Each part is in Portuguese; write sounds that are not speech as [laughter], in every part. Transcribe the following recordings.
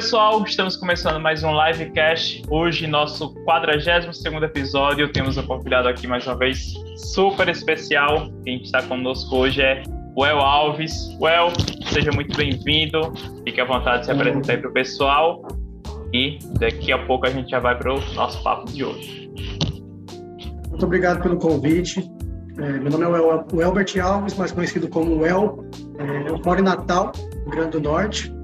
pessoal, estamos começando mais um livecast. Hoje, nosso 42 episódio. Temos um convidado aqui mais uma vez super especial. Quem está conosco hoje é o El Alves. Well, seja muito bem-vindo. Fique à vontade de se apresentar aí para o pessoal. E daqui a pouco a gente já vai para o nosso papo de hoje. Muito obrigado pelo convite. É, meu nome é o Elbert Alves, mais conhecido como El. É, eu moro em Natal, Grande do Norte.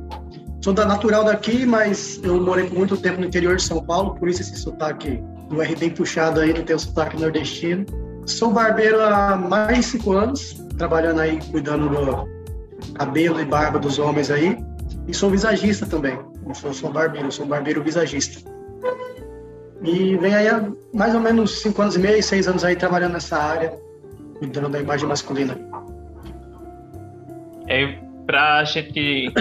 Sou da natural daqui, mas eu morei por muito tempo no interior de São Paulo, por isso esse sotaque do R bem puxado aí, não tem o sotaque nordestino. Sou barbeiro há mais de cinco anos, trabalhando aí, cuidando do cabelo e barba dos homens aí. E sou visagista também. Não sou barbeiro, sou barbeiro visagista. E vem aí há mais ou menos cinco anos e meio, seis anos aí trabalhando nessa área, cuidando da imagem masculina. É, pra gente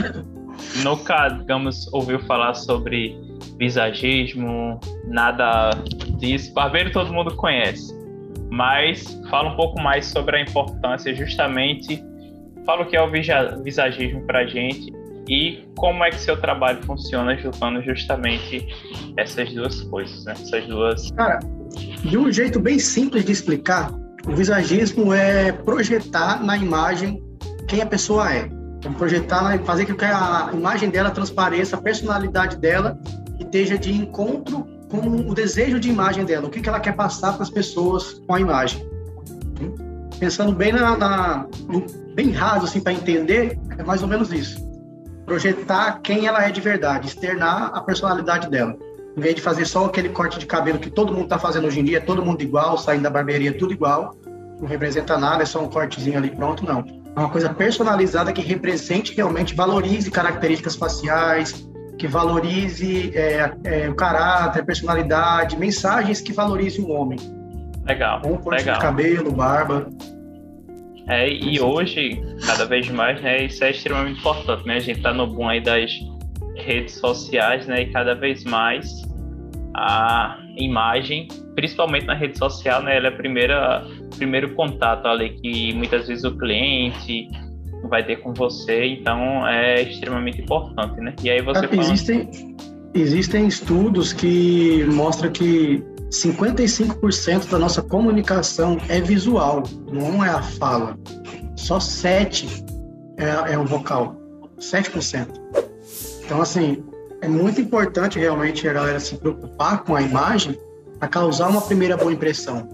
nunca, digamos, ouviu falar sobre visagismo, nada disso. Barbeiro todo mundo conhece, mas fala um pouco mais sobre a importância, justamente, fala o que é o visagismo pra gente e como é que seu trabalho funciona juntando justamente essas duas coisas, né? Essas duas. Cara, de um jeito bem simples de explicar, o visagismo é projetar na imagem quem a pessoa é. Projetar, fazer com que a imagem dela transpareça a personalidade dela e esteja de encontro com o desejo de imagem dela, o que, que ela quer passar para as pessoas com a imagem. Pensando bem na, na bem raso assim para entender, é mais ou menos isso projetar quem ela é de verdade, externar a personalidade dela. Em vez de fazer só aquele corte de cabelo que todo mundo está fazendo hoje em dia, todo mundo igual, saindo da barbearia tudo igual, não representa nada, é só um cortezinho ali pronto, não. Uma coisa personalizada que represente realmente, valorize características faciais, que valorize é, é, o caráter, a personalidade, mensagens que valorizem o homem. Legal. Um corte legal. de cabelo, barba. É, e hoje, cada vez mais, né, isso é extremamente importante, né? A gente tá no boom aí das redes sociais, né, e cada vez mais a imagem, principalmente na rede social, né, ela é a primeira primeiro contato ali que muitas vezes o cliente vai ter com você, então é extremamente importante, né? E aí você fala... existem existem estudos que mostram que 55% da nossa comunicação é visual, não é a fala. Só 7% é, é o vocal. 7%. Então, assim, é muito importante realmente a galera se preocupar com a imagem para causar uma primeira boa impressão.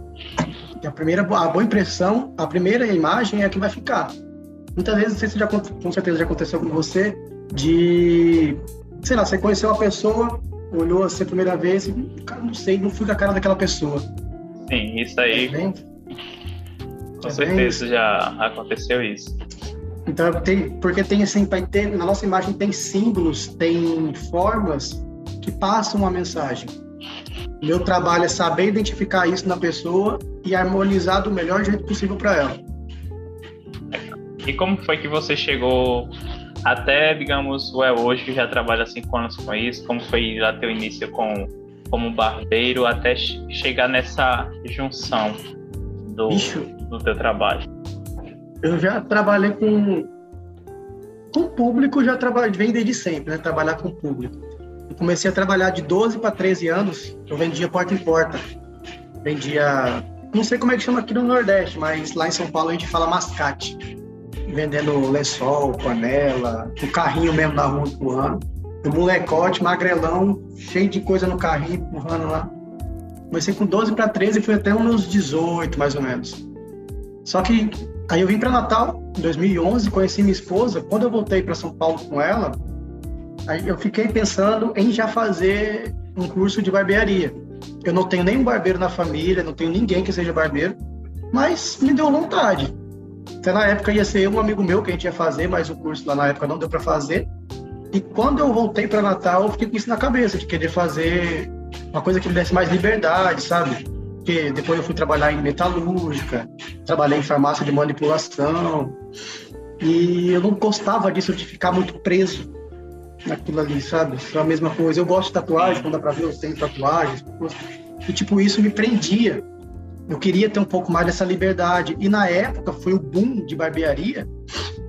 A primeira a boa impressão, a primeira imagem é a que vai ficar. Muitas vezes, não sei se já, com certeza já aconteceu com você, de, sei lá, você conheceu uma pessoa, olhou assim a primeira vez e, cara, não sei, não fui com a cara daquela pessoa. Sim, isso aí. É bem, com é certeza bem... já aconteceu isso. Então, tem, porque tem assim, ter, na nossa imagem tem símbolos, tem formas que passam uma mensagem. Meu trabalho é saber identificar isso na pessoa e harmonizar do melhor jeito possível para ela. E como foi que você chegou até, digamos, o é hoje, que já trabalha cinco anos com isso, como foi lá teu início com, como barbeiro, até chegar nessa junção do, do teu trabalho? Eu já trabalhei com com público, já trabalhei, vem desde sempre, né? Trabalhar com público. Eu comecei a trabalhar de 12 para 13 anos, eu vendia porta em porta. Vendia, não sei como é que chama aqui no Nordeste, mas lá em São Paulo a gente fala mascate vendendo lençol, panela, o carrinho mesmo na rua empurrando. O molecote, magrelão, cheio de coisa no carrinho, empurrando lá. Comecei com 12 para 13 e fui até uns 18, mais ou menos. Só que aí eu vim para Natal, em 2011, conheci minha esposa. Quando eu voltei para São Paulo com ela, eu fiquei pensando em já fazer um curso de barbearia. Eu não tenho nenhum barbeiro na família, não tenho ninguém que seja barbeiro, mas me deu vontade. Até na época ia ser um amigo meu que a gente ia fazer, mas o curso lá na época não deu para fazer. E quando eu voltei para Natal, eu fiquei com isso na cabeça, de querer fazer uma coisa que me desse mais liberdade, sabe? Porque depois eu fui trabalhar em metalúrgica, trabalhei em farmácia de manipulação, e eu não gostava disso, de ficar muito preso naquilo ali, sabe? É a mesma coisa. Eu gosto de tatuagem, quando dá pra ver, eu tenho tatuagens. E, tipo, isso me prendia eu queria ter um pouco mais dessa liberdade. E na época foi o boom de barbearia.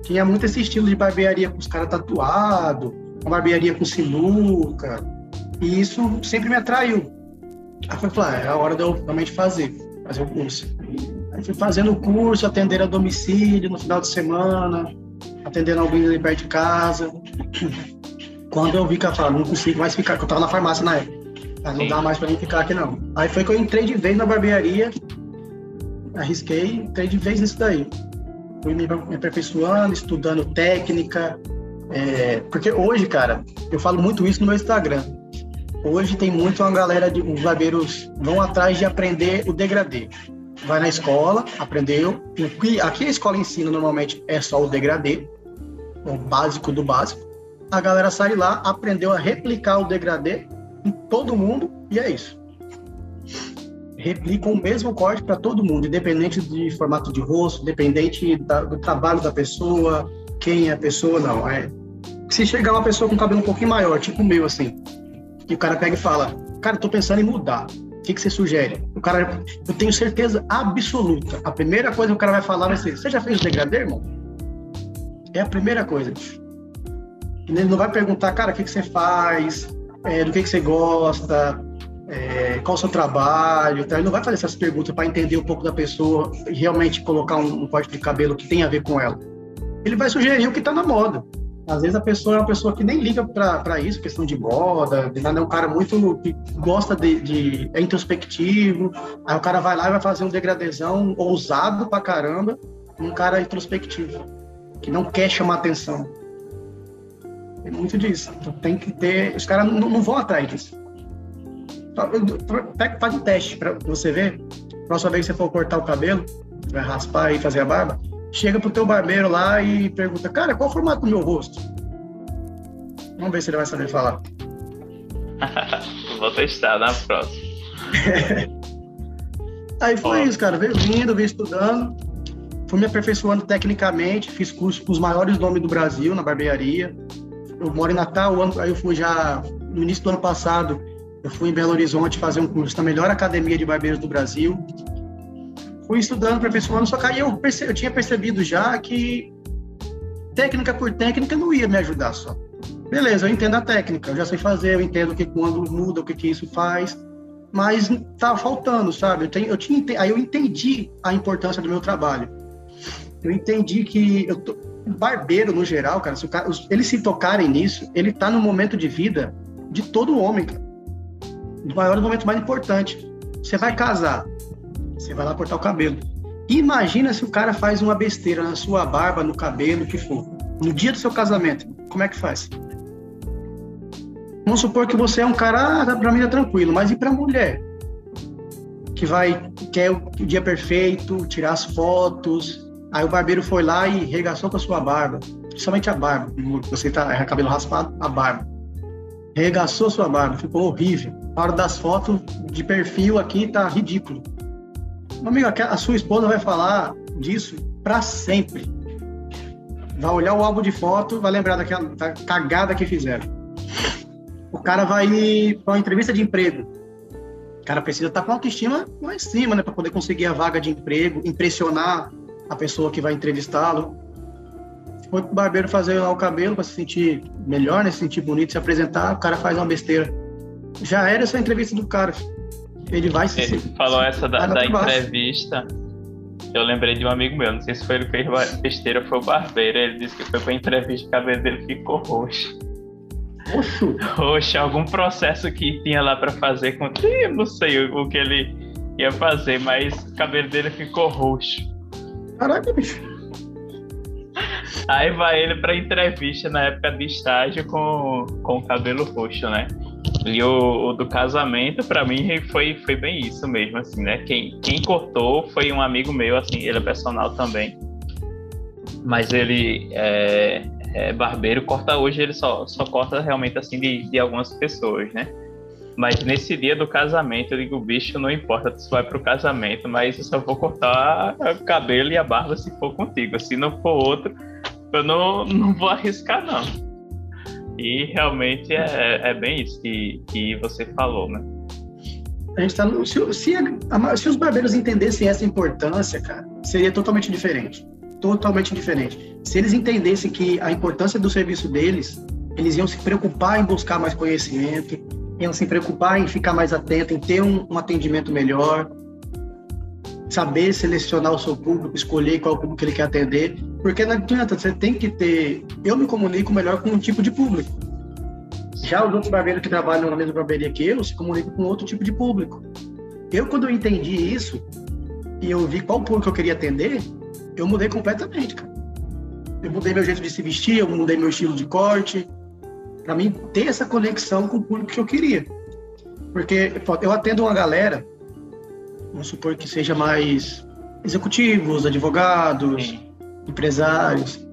Tinha muito esse estilo de barbearia com os caras tatuados, uma barbearia com sinuca, e isso sempre me atraiu. Aí foi falar, ah, é a hora de eu realmente fazer, fazer o curso. Aí fui fazendo o curso, atender a domicílio no final de semana, atendendo alguém ali perto de casa. Quando eu vi que eu falei, não consigo mais ficar, porque eu tava na farmácia na época. Aí não dá mais pra mim ficar aqui não. Aí foi que eu entrei de vez na barbearia, arrisquei, entrei de vez nisso daí. Fui me, me aperfeiçoando, estudando técnica. É, porque hoje, cara, eu falo muito isso no meu Instagram. Hoje tem muito uma galera de os barbeiros vão atrás de aprender o degradê. Vai na escola, aprendeu. Aqui a escola ensina normalmente é só o degradê, o básico do básico. A galera sai lá, aprendeu a replicar o degradê em todo mundo e é isso. Replicam o mesmo corte para todo mundo, independente de formato de rosto, independente da, do trabalho da pessoa, quem é a pessoa, não. É. Se chegar uma pessoa com cabelo um pouquinho maior, tipo o meu, assim, e o cara pega e fala, cara, tô pensando em mudar. O que, que você sugere? O cara, eu tenho certeza absoluta. A primeira coisa que o cara vai falar vai ser: Você já fez o degradê, irmão? É a primeira coisa. Ele não vai perguntar, cara, o que, que você faz? é, do que, que você gosta, é, qual o seu trabalho, tá? ele não vai fazer essas perguntas para entender um pouco da pessoa e realmente colocar um, um corte de cabelo que tem a ver com ela. Ele vai sugerir o que está na moda. Às vezes a pessoa é uma pessoa que nem liga para isso, questão de moda, de nada, é um cara muito que gosta de, de, é introspectivo. Aí o cara vai lá e vai fazer um degradezão ousado pra caramba, um cara introspectivo, que não quer chamar atenção. É muito disso. Então, tem que ter. Os caras não, não, vão atrás disso. Faz um teste para você ver. Próxima vez que você for cortar o cabelo, vai raspar e fazer a barba, chega pro teu barbeiro lá e pergunta, cara, qual o formato do meu rosto? Vamos ver se ele vai saber falar. [laughs] Vou testar na próxima. [laughs] Aí foi isso, cara. Veio vindo, veio estudando. Fui me aperfeiçoando tecnicamente, fiz curso com os maiores nomes do Brasil na barbearia eu moro em Natal, aí eu fui já no início do ano passado, eu fui em Belo Horizonte fazer um curso na melhor academia de barbeiros do Brasil. Fui estudando, aperfeiçoando, só que aí eu, perce, eu tinha percebido já que técnica por técnica não ia me ajudar só. Beleza, eu entendo a técnica, eu já sei fazer, eu entendo que quando muda, o que, que isso faz, mas tá faltando, sabe? Eu, tenho, eu tinha, aí eu entendi a importância do meu trabalho. Eu entendi que eu tô, barbeiro no geral, cara, se cara, eles se tocarem nisso, ele tá no momento de vida de todo homem, cara. Do maior momento mais importante. Você vai casar, você vai lá cortar o cabelo. Imagina se o cara faz uma besteira na sua barba, no cabelo, o que for. No dia do seu casamento, como é que faz? Vamos supor que você é um cara, ah, pra mim é tranquilo, mas e pra mulher? Que vai, quer o dia perfeito, tirar as fotos, Aí o barbeiro foi lá e regaçou com a sua barba, somente a barba. Você tá é, cabelo raspado, a barba. Regaçou sua barba, ficou horrível. A hora das fotos de perfil aqui tá ridículo. Meu amigo, a sua esposa vai falar disso para sempre. Vai olhar o álbum de foto, vai lembrar daquela da cagada que fizeram. O cara vai para uma entrevista de emprego. O cara precisa estar tá com autoestima lá em cima, né, para poder conseguir a vaga de emprego, impressionar a pessoa que vai entrevistá-lo. Foi pro barbeiro fazer lá o cabelo para se sentir melhor, né? Se sentir bonito, se apresentar, o cara faz uma besteira. Já era essa entrevista do cara. Ele vai se. Ele falou essa da, da entrevista. Eu lembrei de um amigo meu, não sei se foi ele que fez besteira, foi o barbeiro. Ele disse que foi pra entrevista, o cabelo dele ficou roxo. Roxo? Roxo, algum processo que tinha lá para fazer com. Eu não sei o, o que ele ia fazer, mas o cabelo dele ficou roxo. Caraca, bicho. Aí vai ele pra entrevista na época de estágio com, com o cabelo roxo, né? E o, o do casamento, para mim, foi, foi bem isso mesmo, assim, né? Quem, quem cortou foi um amigo meu, assim, ele é personal também. Mas ele é, é barbeiro, corta hoje, ele só, só corta realmente, assim, de, de algumas pessoas, né? Mas nesse dia do casamento, eu digo, bicho, não importa se vai pro casamento, mas eu só vou cortar o cabelo e a barba se for contigo. Se não for outro, eu não, não vou arriscar, não. E realmente é, é bem isso que, que você falou, né? A gente tá no, se, se, se os barbeiros entendessem essa importância, cara, seria totalmente diferente. Totalmente diferente. Se eles entendessem que a importância do serviço deles eles iam se preocupar em buscar mais conhecimento, iam se preocupar em ficar mais atento, em ter um, um atendimento melhor, saber selecionar o seu público, escolher qual público que ele quer atender, porque não adianta, você tem que ter. Eu me comunico melhor com um tipo de público. Já os outros barbeiros que trabalham na mesma barbearia que eu se comunicam com outro tipo de público. Eu, quando eu entendi isso e eu vi qual público eu queria atender, eu mudei completamente, cara. Eu mudei meu jeito de se vestir, eu mudei meu estilo de corte, para mim ter essa conexão com o público que eu queria. Porque eu atendo uma galera vamos supor que seja mais executivos, advogados, Sim. empresários.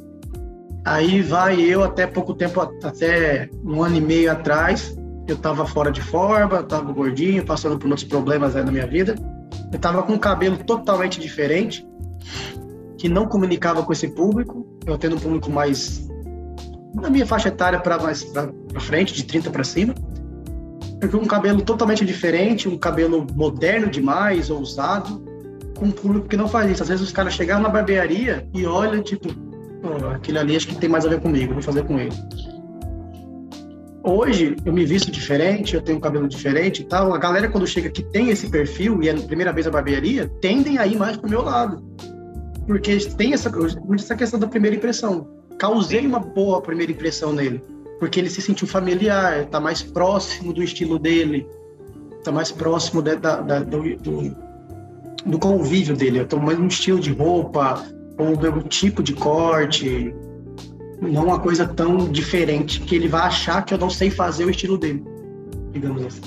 Aí vai eu até pouco tempo, até um ano e meio atrás, eu estava fora de forma, estava gordinho, passando por outros problemas aí na minha vida. Eu estava com um cabelo totalmente diferente, que não comunicava com esse público. Eu tendo um público mais na minha faixa etária para mais para frente, de 30 para cima um cabelo totalmente diferente, um cabelo moderno demais, ousado, com um público que não faz isso. Às vezes os caras chegam na barbearia e olham, tipo, oh, aquele ali acho que tem mais a ver comigo, vou fazer com ele. Hoje eu me visto diferente, eu tenho um cabelo diferente e tal. A galera, quando chega que tem esse perfil e é a primeira vez na barbearia, tendem a ir mais pro meu lado. Porque tem essa, essa questão da primeira impressão. Causei uma boa primeira impressão nele porque ele se sentiu familiar, está mais próximo do estilo dele, está mais próximo de, da, da, do, do, do, convívio dele. Eu estou mais um estilo de roupa, ou do tipo de corte, não uma coisa tão diferente que ele vai achar que eu não sei fazer o estilo dele, digamos assim.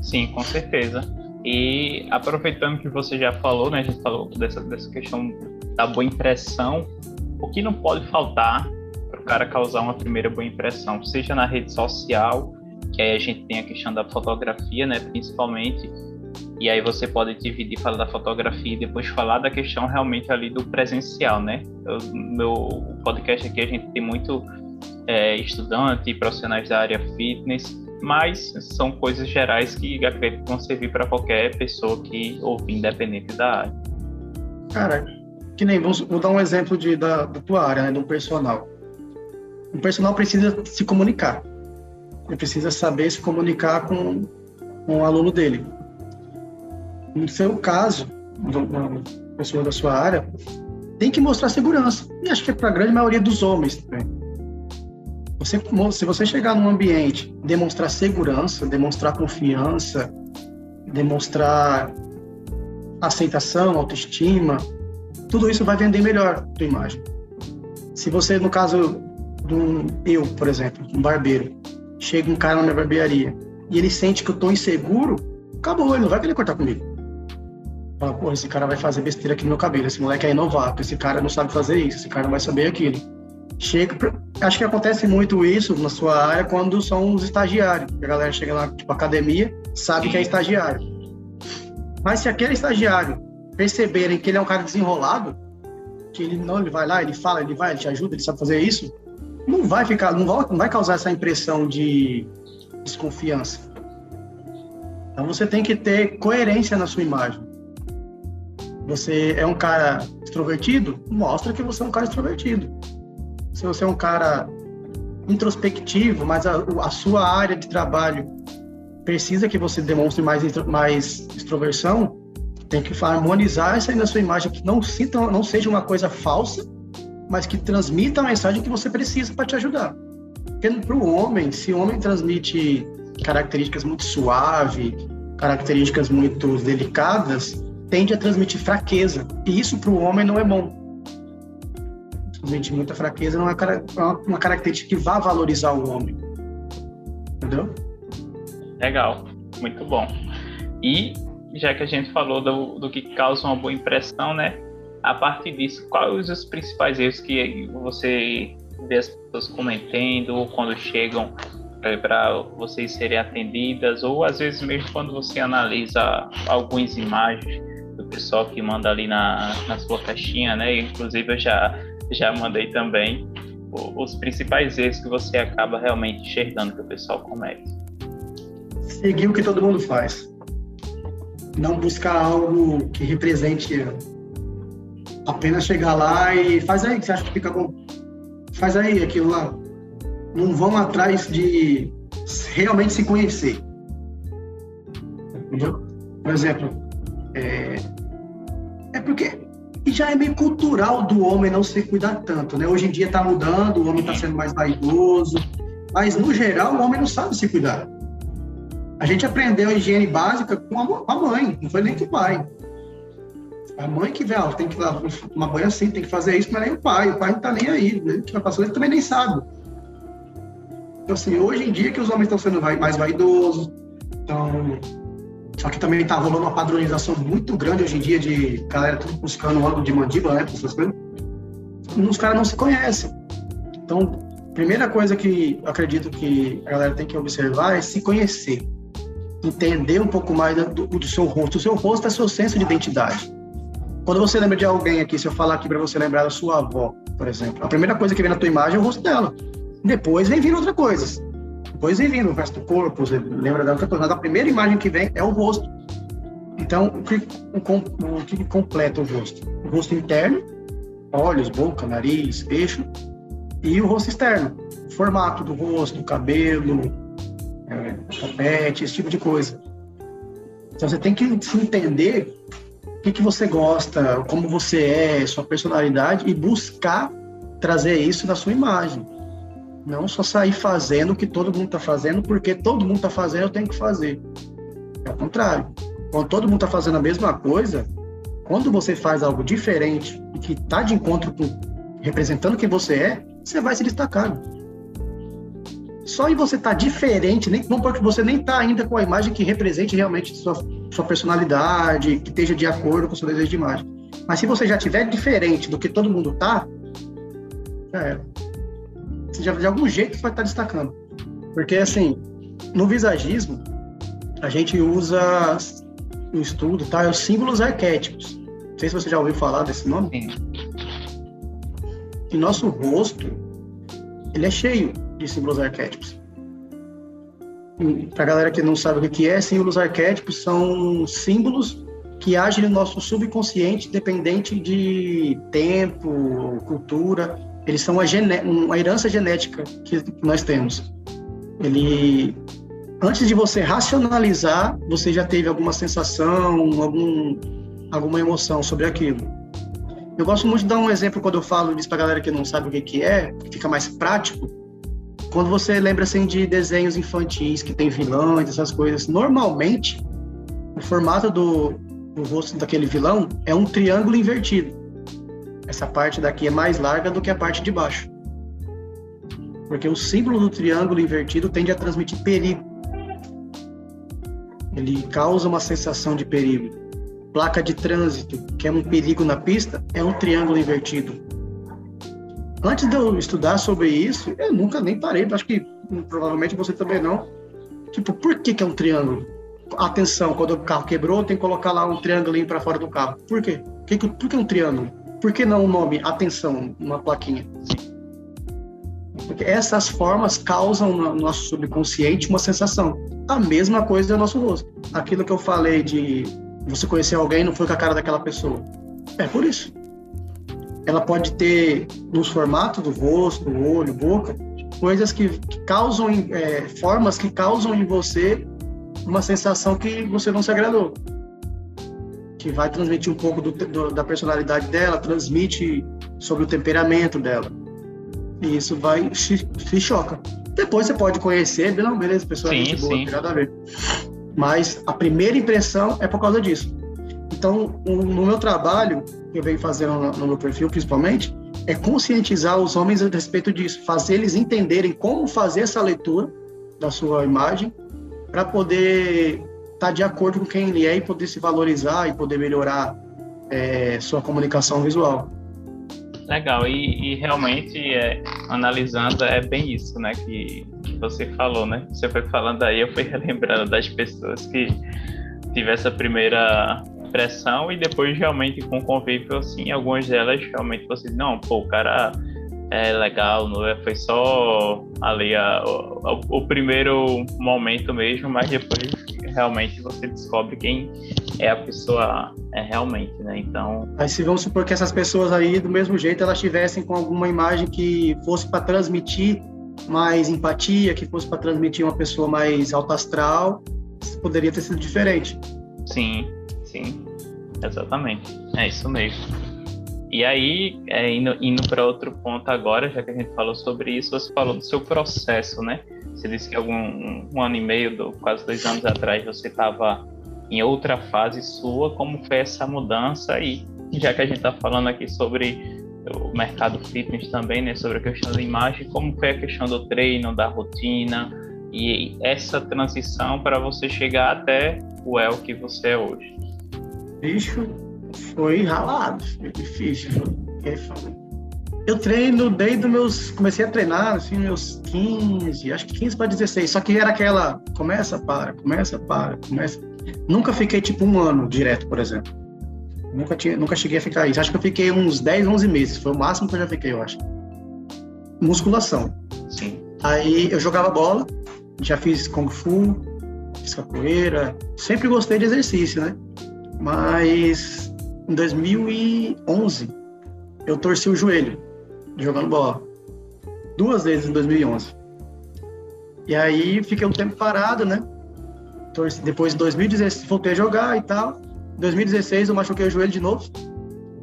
Sim, com certeza. E aproveitando que você já falou, né, a gente falou dessa, dessa questão da boa impressão, o que não pode faltar cara causar uma primeira boa impressão, seja na rede social, que aí a gente tem a questão da fotografia, né, principalmente, e aí você pode dividir, falar da fotografia e depois falar da questão realmente ali do presencial, né? Eu, meu podcast aqui a gente tem muito é, estudante profissionais da área fitness, mas são coisas gerais que acredito vão servir para qualquer pessoa que ouvir, independente da área. Cara, que nem, vou, vou dar um exemplo de, da, da tua área, né, do personal o personal precisa se comunicar. Ele precisa saber se comunicar com, com o aluno dele. No seu caso, uma pessoa da sua área, tem que mostrar segurança. E acho que é para a grande maioria dos homens também. Você, se você chegar num ambiente, demonstrar segurança, demonstrar confiança, demonstrar aceitação, autoestima, tudo isso vai vender melhor a tua imagem. Se você, no caso, um, eu, por exemplo, um barbeiro, chega um cara na minha barbearia e ele sente que eu tô inseguro, acabou, ele não vai querer cortar comigo. Fala, pô, esse cara vai fazer besteira aqui no meu cabelo, esse moleque é novato, esse cara não sabe fazer isso, esse cara não vai saber aquilo. Chega, acho que acontece muito isso na sua área quando são os estagiários. A galera chega lá, tipo, academia, sabe que é estagiário. Mas se aquele estagiário perceberem que ele é um cara desenrolado, que ele não, ele vai lá, ele fala, ele vai, ele te ajuda, ele sabe fazer isso, não vai ficar, não vai, não vai causar essa impressão de desconfiança. Então você tem que ter coerência na sua imagem. Você é um cara extrovertido, mostra que você é um cara extrovertido. Se você é um cara introspectivo, mas a, a sua área de trabalho precisa que você demonstre mais, mais extroversão, tem que harmonizar isso aí na sua imagem, que não, sinta, não seja uma coisa falsa, mas que transmita a mensagem que você precisa para te ajudar. Porque para o homem, se o homem transmite características muito suave, características muito delicadas, tende a transmitir fraqueza. E isso para o homem não é bom. Transmitir muita fraqueza não é uma característica que vá valorizar o homem. Entendeu? Legal, muito bom. E já que a gente falou do, do que causa uma boa impressão, né? a partir disso, quais os principais erros que você vê as pessoas cometendo ou quando chegam é, para vocês serem atendidas, ou às vezes mesmo quando você analisa algumas imagens do pessoal que manda ali na, na sua caixinha, né? Inclusive eu já, já mandei também os principais erros que você acaba realmente enxergando que o pessoal comete. Seguir o que todo mundo faz. Não buscar algo que represente Apenas chegar lá e faz aí, que você acha que fica bom. Faz aí aquilo lá. não vão atrás de realmente se conhecer. Entendeu? Por exemplo, é, é porque já é meio cultural do homem não se cuidar tanto, né? Hoje em dia está mudando, o homem está sendo mais vaidoso, mas no geral o homem não sabe se cuidar. A gente aprendeu a higiene básica com a, mãe, não foi nem com o pai. A mãe que vê, ó, tem que tomar banho assim, tem que fazer isso, mas nem o pai. O pai não tá nem aí, né? que vai passando, ele também nem sabe. Então, assim, hoje em dia que os homens estão sendo mais vaidosos, então, só que também tá rolando uma padronização muito grande hoje em dia de galera tudo buscando ângulo de mandíbula, né, essas coisas. Os caras não se conhecem. Então, primeira coisa que acredito que a galera tem que observar é se conhecer. Entender um pouco mais do, do seu rosto. O seu rosto é seu senso de identidade. Quando você lembra de alguém aqui, se eu falar aqui para você lembrar da sua avó, por exemplo, a primeira coisa que vem na tua imagem é o rosto dela. Depois vem vindo outras coisas. Depois vem vindo o resto do corpo, você lembra da outra coisa. Mas a primeira imagem que vem é o rosto. Então, o que, o, o que completa o rosto? O rosto interno, olhos, boca, nariz, eixo, e o rosto externo, formato do rosto, cabelo, topete, esse tipo de coisa. Então, você tem que entender o que, que você gosta, como você é, sua personalidade, e buscar trazer isso na sua imagem. Não só sair fazendo o que todo mundo está fazendo, porque todo mundo está fazendo, eu tenho que fazer. É o contrário. Quando todo mundo está fazendo a mesma coisa, quando você faz algo diferente e que está de encontro com representando quem você é, você vai se destacar. Só em você estar tá diferente, nem, não porque você nem está ainda com a imagem que represente realmente sua, sua personalidade, que esteja de acordo com o seu desejo de imagem. Mas se você já tiver diferente do que todo mundo está, já era você já de algum jeito vai estar destacando. Porque, assim, no visagismo, a gente usa no estudo, tá? Os símbolos arquétipos. Não sei se você já ouviu falar desse nome. E nosso rosto, ele é cheio de símbolos arquétipos. Para a galera que não sabe o que é, símbolos arquétipos são símbolos que agem no nosso subconsciente, dependente de tempo, cultura eles são uma, uma herança genética que nós temos. Ele, antes de você racionalizar, você já teve alguma sensação, algum, alguma emoção sobre aquilo. Eu gosto muito de dar um exemplo quando eu falo isso para galera que não sabe o que é, que fica mais prático. Quando você lembra assim de desenhos infantis que tem vilões, essas coisas, normalmente o formato do, do rosto daquele vilão é um triângulo invertido. Essa parte daqui é mais larga do que a parte de baixo. Porque o símbolo do triângulo invertido tende a transmitir perigo. Ele causa uma sensação de perigo. Placa de trânsito, que é um perigo na pista, é um triângulo invertido. Antes de eu estudar sobre isso, eu nunca nem parei, acho que provavelmente você também não. Tipo, por que, que é um triângulo? Atenção, quando o carro quebrou, tem que colocar lá um triângulo para fora do carro. Por quê? Por que é um triângulo? Por que não o nome atenção, uma plaquinha? Porque essas formas causam no nosso subconsciente uma sensação. A mesma coisa do nosso rosto. Aquilo que eu falei de você conhecer alguém não foi com a cara daquela pessoa. É por isso. Ela pode ter nos formatos do rosto, olho, boca, coisas que, que causam, é, formas que causam em você uma sensação que você não se agradou que vai transmitir um pouco do, do, da personalidade dela, transmite sobre o temperamento dela. E isso vai se, se choca. Depois você pode conhecer, não, beleza, pessoa sim, é muito boa, não tem nada a ver. Mas a primeira impressão é por causa disso. Então, no meu trabalho, que eu venho fazendo no, no meu perfil principalmente, é conscientizar os homens a respeito disso, fazer eles entenderem como fazer essa leitura da sua imagem para poder estar tá de acordo com quem ele é e poder se valorizar e poder melhorar é, sua comunicação visual. Legal, e, e realmente, é, analisando, é bem isso, né, que, que você falou, né? Você foi falando aí, eu fui [laughs] relembrando das pessoas que tiveram essa primeira impressão e depois realmente com convívio, assim, algumas delas realmente você, não, pô, o cara é legal, não é? Foi só ali a, o, o primeiro momento mesmo, mas depois realmente você descobre quem é a pessoa é, realmente, né? Então. Aí se vamos supor que essas pessoas aí, do mesmo jeito, elas tivessem com alguma imagem que fosse para transmitir mais empatia, que fosse para transmitir uma pessoa mais alto astral, poderia ter sido diferente. Sim, sim, exatamente. É isso mesmo. E aí, é, indo, indo para outro ponto agora, já que a gente falou sobre isso, você falou do seu processo, né? Você disse que algum um, ano e meio, do, quase dois anos atrás, você estava em outra fase sua. Como foi essa mudança? E já que a gente está falando aqui sobre o mercado fitness também, né, sobre a questão da imagem, como foi a questão do treino, da rotina e essa transição para você chegar até o El que você é hoje? Bicho, foi ralado, foi difícil. Eu treino desde meus. Comecei a treinar, assim, meus 15, acho que 15 para 16. Só que era aquela. Começa, para, começa, para, começa. Nunca fiquei tipo um ano direto, por exemplo. Nunca, tinha, nunca cheguei a ficar isso. Acho que eu fiquei uns 10, 11 meses. Foi o máximo que eu já fiquei, eu acho. Musculação. Sim. Aí eu jogava bola, já fiz Kung Fu, fiz capoeira. Sempre gostei de exercício, né? Mas em 2011 eu torci o joelho jogando bola. Duas vezes em 2011. E aí fiquei um tempo parado, né? Torci, depois em 2016 voltei a jogar e tal. 2016 eu machuquei o joelho de novo.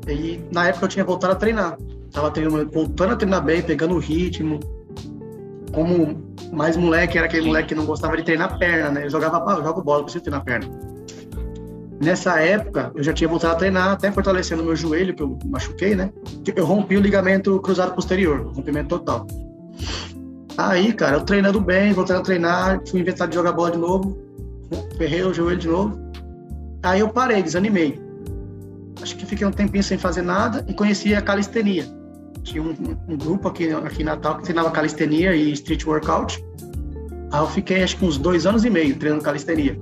E na época eu tinha voltado a treinar. Tava treinando, voltando a treinar bem, pegando o ritmo. Como mais moleque, era aquele moleque que não gostava de treinar perna, né? Eu jogava, eu jogo bola, preciso treinar perna. Nessa época, eu já tinha voltado a treinar, até fortalecendo meu joelho, que eu machuquei, né? Eu rompi o ligamento cruzado posterior, rompimento total. Aí, cara, eu treinando bem, voltando a treinar, fui inventar de jogar bola de novo, ferrei o joelho de novo. Aí eu parei, desanimei. Acho que fiquei um tempinho sem fazer nada e conheci a calistenia. Tinha um, um grupo aqui, aqui em Natal que treinava calistenia e street workout. Aí eu fiquei acho que uns dois anos e meio treinando calistenia.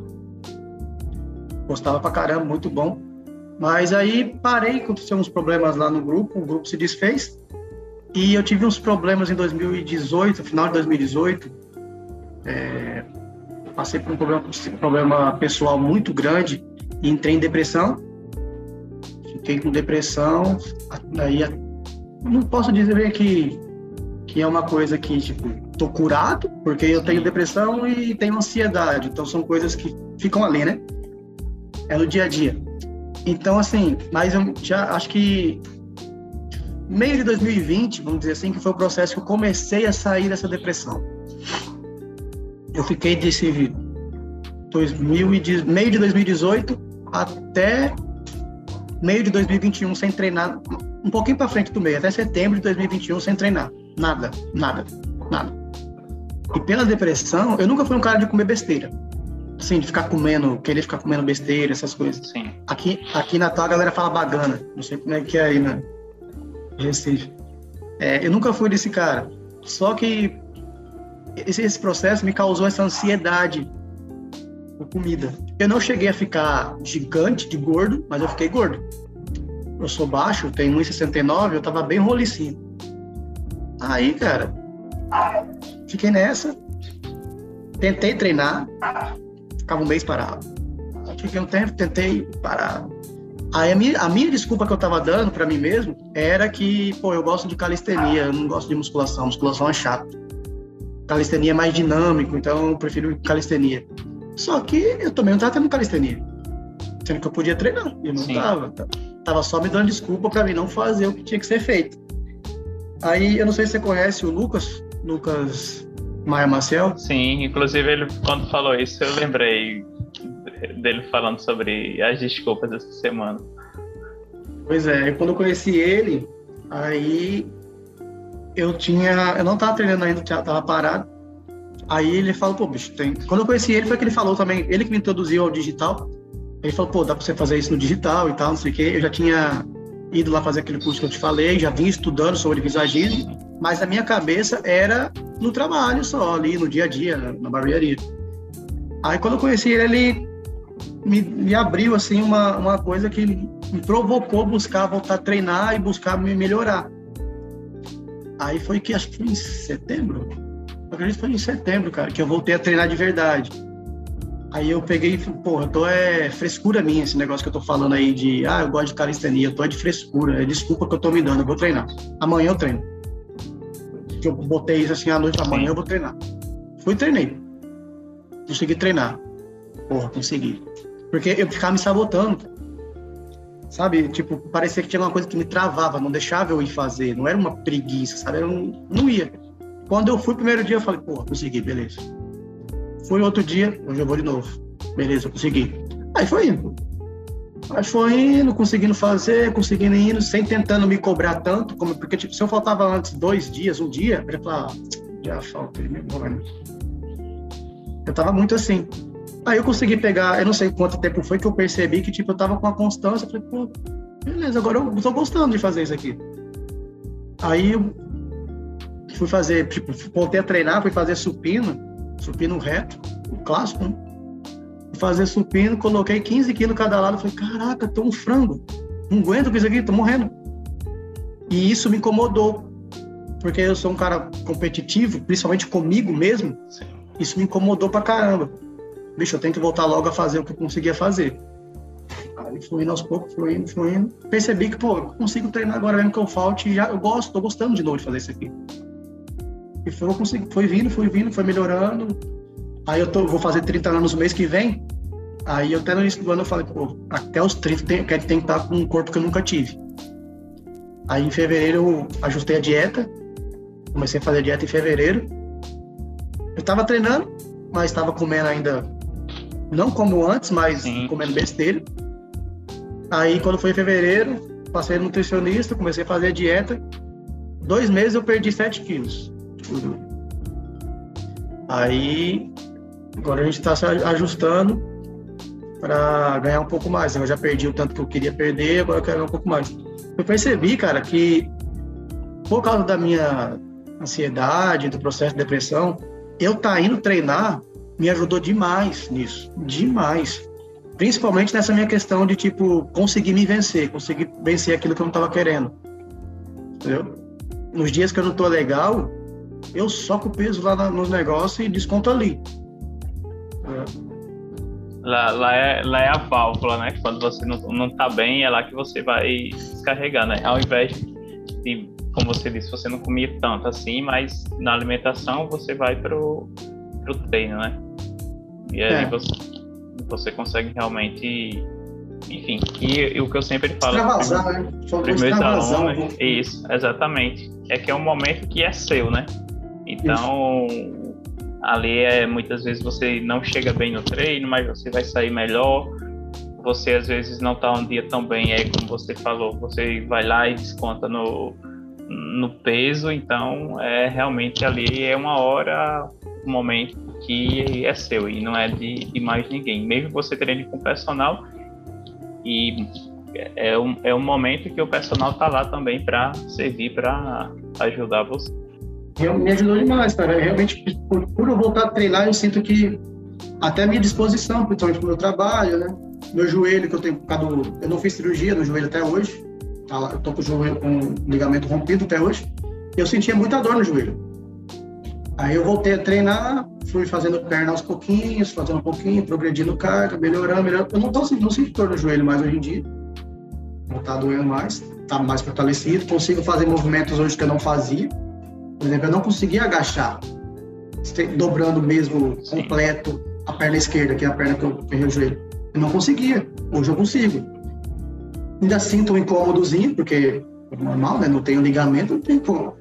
Gostava pra caramba, muito bom. Mas aí parei, aconteceu uns problemas lá no grupo, o grupo se desfez. E eu tive uns problemas em 2018, final de 2018. É, passei por um problema, um problema pessoal muito grande entrei em depressão, fiquei com depressão, aí não posso dizer que, que é uma coisa que, tipo, tô curado, porque eu tenho depressão e tenho ansiedade, então são coisas que ficam ali, né? É no dia a dia. Então, assim, mas eu já acho que meio de 2020, vamos dizer assim, que foi o processo que eu comecei a sair dessa depressão. Eu fiquei desse 2000 meio de 2018 até meio de 2021 sem treinar, um pouquinho para frente do meio, até setembro de 2021 sem treinar. Nada, nada, nada. E pela depressão, eu nunca fui um cara de comer besteira. Assim, de ficar comendo, querer ficar comendo besteira, essas coisas. Sim. Aqui, aqui na Natal a galera fala bagana. Não sei como é que é aí, né? Recife. É, eu nunca fui desse cara. Só que esse, esse processo me causou essa ansiedade com comida. Eu não cheguei a ficar gigante de gordo, mas eu fiquei gordo. Eu sou baixo, tenho 1,69, eu tava bem rolicinho. Aí, cara, fiquei nessa. Tentei treinar, ficava um mês parado. Fiquei um tempo, tentei parar. Aí a minha, a minha desculpa que eu tava dando para mim mesmo era que, pô, eu gosto de calistenia, eu não gosto de musculação, musculação é chato. Calistenia é mais dinâmico, então eu prefiro calistenia. Só que eu também não estava tendo calistenia. Sendo que eu podia treinar. Eu não estava. Tava só me dando desculpa para mim não fazer o que tinha que ser feito. Aí, eu não sei se você conhece o Lucas, Lucas Maia Maciel. Sim, inclusive ele, quando falou isso, eu lembrei dele falando sobre as desculpas dessa semana. Pois é, quando eu conheci ele, aí eu tinha. Eu não estava treinando ainda, estava parado. Aí ele falou, pô, bicho, tem. Quando eu conheci ele, foi que ele falou também, ele que me introduziu ao digital. Ele falou, pô, dá pra você fazer isso no digital e tal, não sei o quê. Eu já tinha ido lá fazer aquele curso que eu te falei, já vinha estudando sobre visagismo, mas a minha cabeça era no trabalho só, ali no dia a dia, na barbearia. Aí quando eu conheci ele, ele me, me abriu, assim, uma, uma coisa que me provocou buscar voltar a treinar e buscar me melhorar. Aí foi que, acho que foi em setembro, acredito que foi em setembro, cara, que eu voltei a treinar de verdade. Aí eu peguei e falei, porra, eu tô é frescura minha esse negócio que eu tô falando aí de, ah, eu gosto de calistenia, eu tô é de frescura, é desculpa que eu tô me dando, eu vou treinar. Amanhã eu treino. que eu botei isso assim à noite, amanhã eu vou treinar. Fui e treinei. Consegui treinar. Porra, consegui. Porque eu ficava me sabotando. Sabe? Tipo, parecia que tinha uma coisa que me travava, não deixava eu ir fazer. Não era uma preguiça, sabe? Eu não, não ia. Quando eu fui o primeiro dia, eu falei, porra, consegui, beleza. Fui outro dia, hoje eu vou de novo. Beleza, consegui. Aí foi indo. Aí foi indo, conseguindo fazer, conseguindo indo, sem tentando me cobrar tanto, como porque tipo, se eu faltava antes dois dias, um dia, eu falar, ah, já falta mesmo, Eu tava muito assim. Aí eu consegui pegar, eu não sei quanto tempo foi que eu percebi que tipo, eu tava com a constância, eu falei, pô, beleza, agora eu tô gostando de fazer isso aqui. Aí eu fui fazer, tipo, voltei a treinar, fui fazer supino, supino reto, o clássico, né? fazer supino, coloquei 15 quilos cada lado, falei, caraca, tô um frango, não aguento com isso aqui, tô morrendo. E isso me incomodou, porque eu sou um cara competitivo, principalmente comigo mesmo, isso me incomodou pra caramba. Bicho, eu tenho que voltar logo a fazer o que eu conseguia fazer. Aí fui indo aos poucos, fui indo, fui indo. Percebi que, pô, eu consigo treinar agora mesmo que eu falte, já, eu gosto, tô gostando de novo de fazer isso aqui. E foi, eu foi vindo, foi vindo, foi melhorando. Aí eu tô, vou fazer 30 anos no mês que vem. Aí até no início do ano eu falei, pô, até os 30 tem, eu quero tentar com um corpo que eu nunca tive. Aí em fevereiro eu ajustei a dieta. Comecei a fazer dieta em fevereiro. Eu tava treinando, mas estava comendo ainda, não como antes, mas Sim. comendo besteira. Aí quando foi em fevereiro, passei no nutricionista, comecei a fazer a dieta. Dois meses eu perdi 7 quilos. Aí, agora a gente está se ajustando para ganhar um pouco mais. Eu já perdi o tanto que eu queria perder, agora eu quero ganhar um pouco mais. Eu percebi, cara, que por causa da minha ansiedade, do processo de depressão, eu tá indo treinar me ajudou demais nisso, demais. Principalmente nessa minha questão de tipo conseguir me vencer, conseguir vencer aquilo que eu não estava querendo. Entendeu? Nos dias que eu não tô legal, eu soco o peso lá nos negócios e desconto ali. É. Lá, lá, é, lá é a válvula, né? Quando você não, não tá bem, é lá que você vai descarregar, né? Ao invés de, como você disse, você não comia tanto assim, mas na alimentação você vai pro, pro treino, né? E aí é. você, você consegue realmente enfim, e, e, o que eu sempre falo extravasar, né? primeiros alunos, isso, exatamente, é que é um momento que é seu, né? Então, Isso. ali é muitas vezes você não chega bem no treino, mas você vai sair melhor. Você às vezes não está um dia tão bem, aí como você falou, você vai lá e desconta no, no peso. Então, é realmente ali é uma hora, um momento que é seu e não é de, de mais ninguém. Mesmo você treine com personal, e é um, é um momento que o personal está lá também para servir, para ajudar você me ajudou demais, cara. Realmente, por, por eu voltar a treinar, eu sinto que até a minha disposição, principalmente pro meu trabalho, né? Meu joelho, que eu tenho ficado. Eu não fiz cirurgia no joelho até hoje. Tá lá, eu tô com o joelho com ligamento rompido até hoje. Eu sentia muita dor no joelho. Aí eu voltei a treinar, fui fazendo perna aos pouquinhos, fazendo um pouquinho, progredindo carga, melhorando, melhorando. Eu não, tô, não sinto dor no joelho mais hoje em dia. Não tá doendo mais, tá mais fortalecido. Consigo fazer movimentos hoje que eu não fazia por exemplo, eu não conseguia agachar, dobrando mesmo completo a perna esquerda, que é a perna que eu perdi o joelho. Eu não conseguia. Hoje eu consigo. Ainda sinto um incômodozinho, porque é normal, né? Não tenho ligamento, não tem como.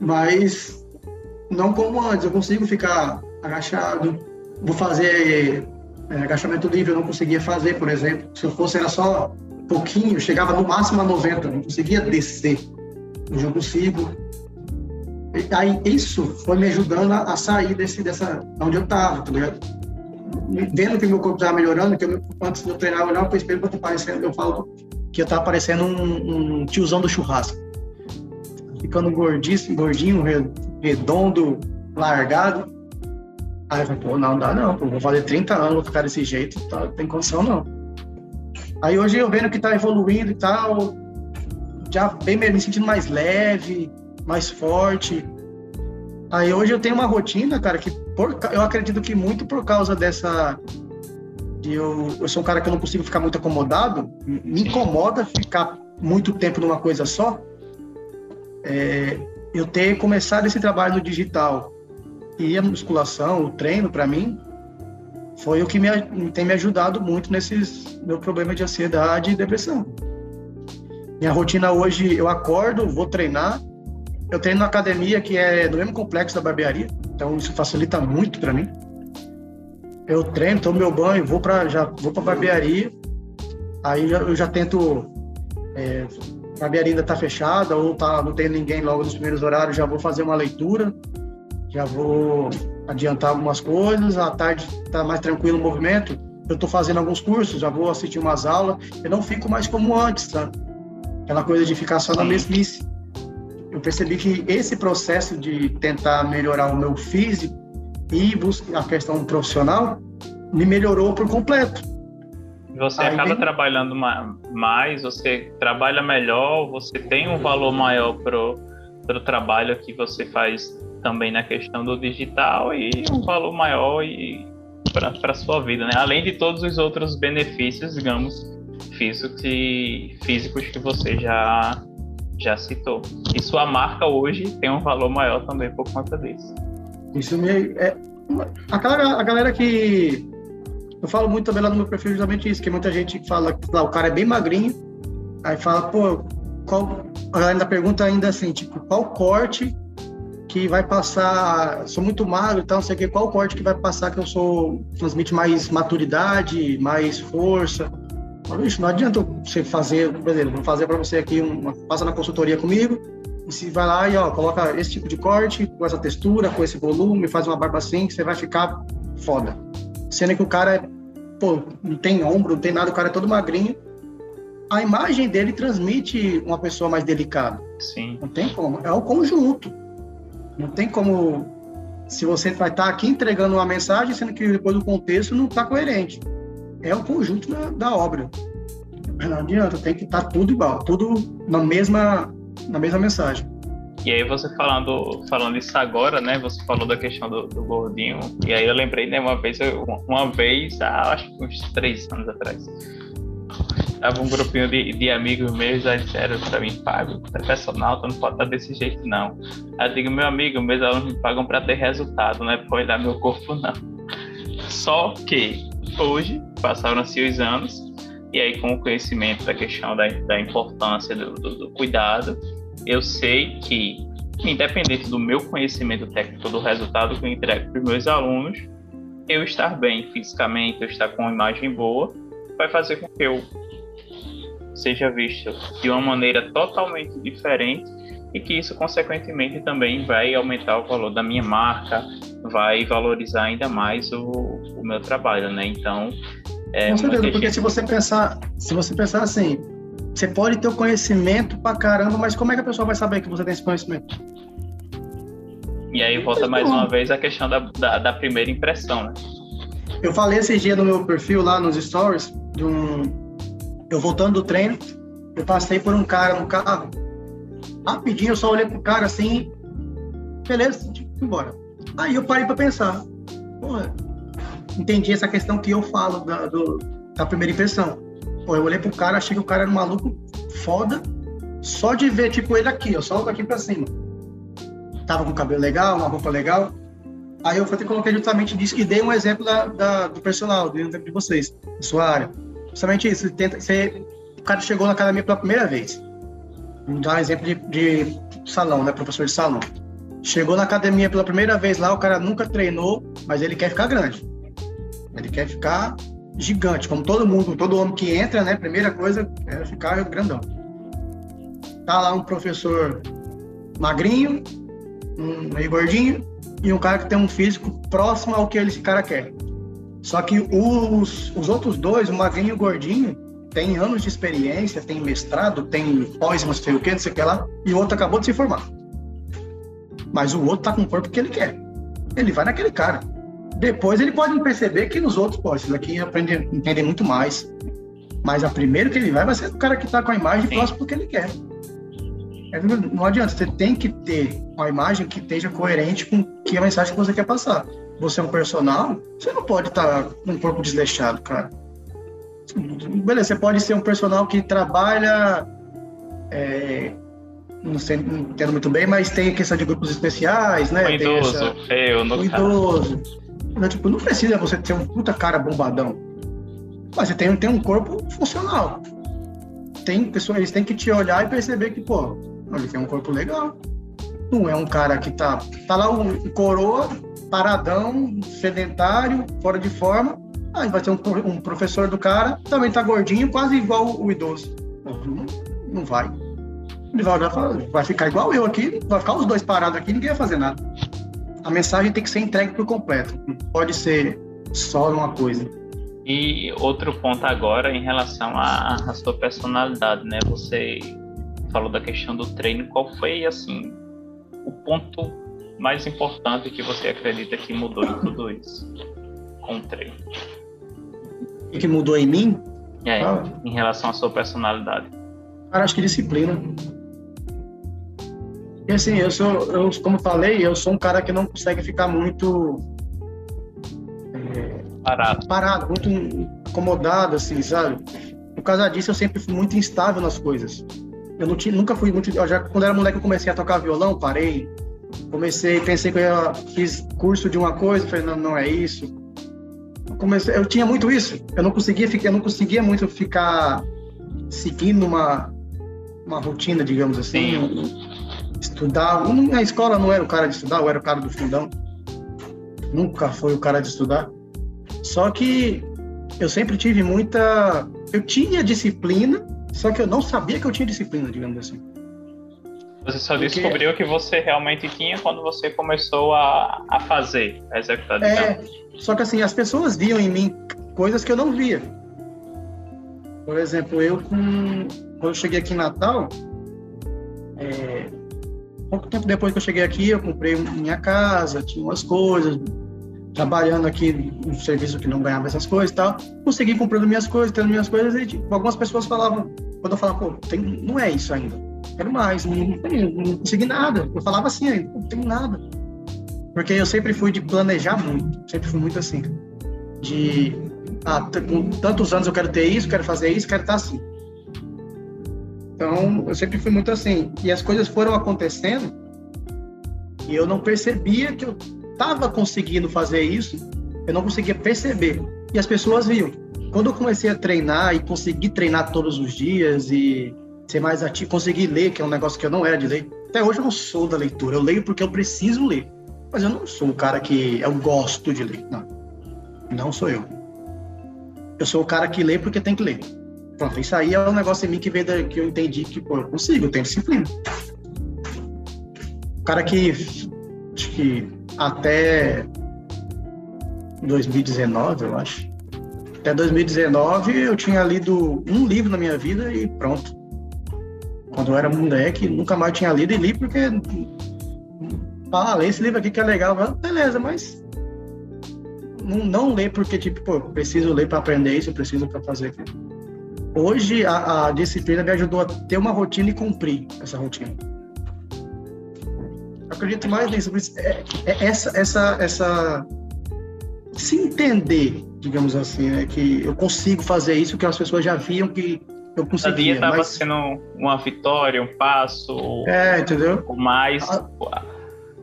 Mas não como antes. Eu consigo ficar agachado. Vou fazer é, agachamento livre, eu não conseguia fazer, por exemplo. Se eu fosse, era só pouquinho, chegava no máximo a 90, não conseguia descer. Hoje eu consigo aí isso foi me ajudando a, a sair desse, dessa, onde eu estava, tá ligado? Vendo que meu corpo estava melhorando, que eu, antes de eu treinar, eu olhava para o espelho, eu parecendo, eu falo que eu estava parecendo um, um, tiozão do churrasco. Ficando gordinho, gordinho, redondo, largado. Aí eu falei, pô, não dá não, pô, vou fazer 30 anos, vou ficar desse jeito, tá, não tem condição não. Aí hoje eu vendo que tá evoluindo e tal, já bem me sentindo mais leve, mais forte. Aí hoje eu tenho uma rotina, cara, que por, eu acredito que muito por causa dessa. De eu, eu sou um cara que eu não consigo ficar muito acomodado, me incomoda ficar muito tempo numa coisa só. É, eu ter começado esse trabalho no digital e a musculação, o treino, para mim, foi o que me, tem me ajudado muito nesses meu problema de ansiedade e depressão. Minha rotina hoje, eu acordo, vou treinar. Eu treino na academia que é no mesmo complexo da barbearia, então isso facilita muito para mim. Eu treino, tomo meu banho, vou para já vou para barbearia. Aí eu já tento é, a barbearia ainda está fechada ou tá, não tem ninguém logo nos primeiros horários, já vou fazer uma leitura, já vou adiantar algumas coisas. À tarde está mais tranquilo o movimento. Eu estou fazendo alguns cursos, já vou assistir umas aulas. Eu não fico mais como antes, sabe? Aquela coisa de ficar só na mesmice. Eu percebi que esse processo de tentar melhorar o meu físico e buscar a questão profissional me melhorou por completo. Você Aí acaba vem... trabalhando mais, você trabalha melhor, você tem um valor maior pro, pro trabalho que você faz também na questão do digital e um valor maior e para sua vida, né? Além de todos os outros benefícios, digamos, físicos e físicos que você já já citou. E sua marca hoje tem um valor maior também por conta disso. Isso me é a galera, a galera que eu falo muito também lá no meu perfil justamente isso, que muita gente fala lá, o cara é bem magrinho, aí fala, pô, qual. A galera ainda pergunta ainda assim, tipo, qual corte que vai passar. Sou muito magro e tal, não sei o que, qual corte que vai passar que eu sou. transmite mais maturidade, mais força. Mas, não adianta você fazer, beleza, vou fazer para você aqui, uma, passa na consultoria comigo, e se vai lá e ó, coloca esse tipo de corte, com essa textura, com esse volume, faz uma barba assim, que você vai ficar foda. Sendo que o cara é, pô, não tem ombro, não tem nada, o cara é todo magrinho. A imagem dele transmite uma pessoa mais delicada. Sim. Não tem como. É o conjunto. Não tem como. Se você vai estar aqui entregando uma mensagem, sendo que depois do contexto não está coerente. É o conjunto da, da obra. Não adianta, tem que estar tá tudo igual, tudo na mesma, na mesma mensagem. E aí você falando, falando isso agora, né? Você falou da questão do, do gordinho. E aí eu lembrei, né, uma vez, uma vez, acho que uns três anos atrás. Tava um grupinho de, de amigos meus, aí disseram pra mim, Pago, é personal, tu não pode estar desse jeito, não. Aí eu digo, meu amigo, meus alunos me pagam pra ter resultado, não é pra olhar meu corpo, não. Só que hoje, passaram-se os anos, e aí com o conhecimento da questão da, da importância do, do, do cuidado, eu sei que, independente do meu conhecimento técnico, do resultado que eu entrego para os meus alunos, eu estar bem fisicamente, eu estar com uma imagem boa, vai fazer com que eu seja visto de uma maneira totalmente diferente e que isso, consequentemente, também vai aumentar o valor da minha marca, vai valorizar ainda mais o, o meu trabalho, né? Então, é Com certeza, porque se você pensar, se você pensar assim, você pode ter o conhecimento pra caramba, mas como é que a pessoa vai saber que você tem esse conhecimento? E aí volta mais uma vez a questão da, da, da, primeira impressão, né? Eu falei esse dia no meu perfil lá nos stories, de um, eu voltando do treino, eu passei por um cara no carro, rapidinho eu só olhei pro cara assim, beleza, tipo, embora. Aí eu parei para pensar, porra, entendi essa questão que eu falo da, do, da primeira impressão. Pô, eu olhei pro cara, achei que o cara era um maluco foda, só de ver, tipo, ele aqui, ó, só daqui pra cima. Tava com cabelo legal, uma roupa legal. Aí eu falei, coloquei justamente disso e dei um exemplo da, da, do personal, dei um exemplo de vocês, da sua área. Justamente isso, tenta, você, o cara chegou na academia pela primeira vez. Vou dar um exemplo de, de salão, né, professor de salão. Chegou na academia pela primeira vez lá, o cara nunca treinou, mas ele quer ficar grande. Ele quer ficar gigante, como todo mundo, todo homem que entra, né? Primeira coisa é ficar grandão. Tá lá um professor magrinho, um meio gordinho e um cara que tem um físico próximo ao que esse cara quer. Só que os, os outros dois, o magrinho e o gordinho, tem anos de experiência, tem mestrado, tem pós, não sei o que, não sei o que lá, e o outro acabou de se formar. Mas o outro tá com o corpo que ele quer. Ele vai naquele cara. Depois ele pode perceber que os outros, pô, esses daqui aprendem, entendem muito mais. Mas a primeiro que ele vai vai ser o cara que está com a imagem Sim. próximo do que ele quer. É, não adianta, você tem que ter uma imagem que esteja coerente com que a mensagem que você quer passar. Você é um personal, você não pode estar tá com um corpo desleixado, cara. Beleza, você pode ser um personal que trabalha é, não sei, não entendo muito bem, mas tem a questão de grupos especiais, né? O idoso, essa, feio, no o idoso. Não, tipo, não precisa você ter um puta cara bombadão. Mas você tem, tem um corpo funcional. Tem pessoas, eles têm que te olhar e perceber que, pô, ele tem um corpo legal. Não é um cara que tá, tá lá um coroa, paradão, sedentário, fora de forma. Aí vai ter um, um professor do cara, também tá gordinho, quase igual o, o idoso. Não, não vai. Ele vai olhar e falar, vai ficar igual eu aqui, vai ficar os dois parados aqui, ninguém vai fazer nada. A mensagem tem que ser entregue por completo. Não pode ser só uma coisa. E outro ponto agora em relação à, à sua personalidade, né? Você falou da questão do treino. Qual foi, assim, o ponto mais importante que você acredita que mudou em tudo isso com o treino? O que mudou em mim? É, ah. em relação à sua personalidade. Cara, acho que disciplina. E assim, eu sou, eu, como falei, eu sou um cara que não consegue ficar muito é, parado. parado, muito acomodado, assim, sabe? Por causa disso, eu sempre fui muito instável nas coisas. Eu não tinha, nunca fui muito. Eu já, quando era moleque, eu comecei a tocar violão, parei. Comecei, pensei que eu ia, fiz curso de uma coisa, falei, não, não é isso. Eu, comecei, eu tinha muito isso. Eu não conseguia ficar, eu não conseguia muito ficar seguindo uma, uma rotina, digamos assim. Sim estudar. Na escola não era o cara de estudar, eu era o cara do fundão. Nunca foi o cara de estudar. Só que eu sempre tive muita. Eu tinha disciplina, só que eu não sabia que eu tinha disciplina, digamos assim. Você só Porque... descobriu que você realmente tinha quando você começou a, a fazer, a executar. É, só que assim, as pessoas viam em mim coisas que eu não via. Por exemplo, eu com... quando eu cheguei aqui em Natal, é, pouco tempo depois que eu cheguei aqui, eu comprei minha casa, tinha umas coisas, trabalhando aqui um serviço que não ganhava essas coisas e tal. Consegui comprando minhas coisas, tendo minhas coisas, e tipo, algumas pessoas falavam, quando eu falava, pô, tem, não é isso ainda, quero mais, não, não, não consegui nada. Eu falava assim ainda, não tenho nada. Porque eu sempre fui de planejar muito, sempre fui muito assim, de, ah, com tantos anos eu quero ter isso, quero fazer isso, quero estar assim. Então, eu sempre fui muito assim. E as coisas foram acontecendo e eu não percebia que eu estava conseguindo fazer isso, eu não conseguia perceber. E as pessoas viam. Quando eu comecei a treinar e consegui treinar todos os dias e ser mais ativo, conseguir ler, que é um negócio que eu não era de ler. Até hoje eu não sou da leitura, eu leio porque eu preciso ler. Mas eu não sou um cara que eu gosto de ler. Não. Não sou eu. Eu sou o cara que lê porque tem que ler. Pronto, isso aí é um negócio em mim que veio da, que eu entendi que, pô, eu consigo, eu tenho disciplina. O cara que, acho que até 2019, eu acho. Até 2019 eu tinha lido um livro na minha vida e pronto. Quando eu era moleque, nunca mais tinha lido e li porque. Ah, lê esse livro aqui que é legal. Beleza, mas. Não, não lê porque, tipo, pô, preciso ler para aprender isso, preciso para fazer aquilo. Hoje a, a, disciplina me ajudou a ter uma rotina e cumprir essa rotina. Eu acredito mais nisso. É, é essa, essa, essa se entender, digamos assim, né, que eu consigo fazer isso que as pessoas já viam que eu conseguia. A dia estava mas... sendo uma vitória, um passo. É, entendeu? Mais a...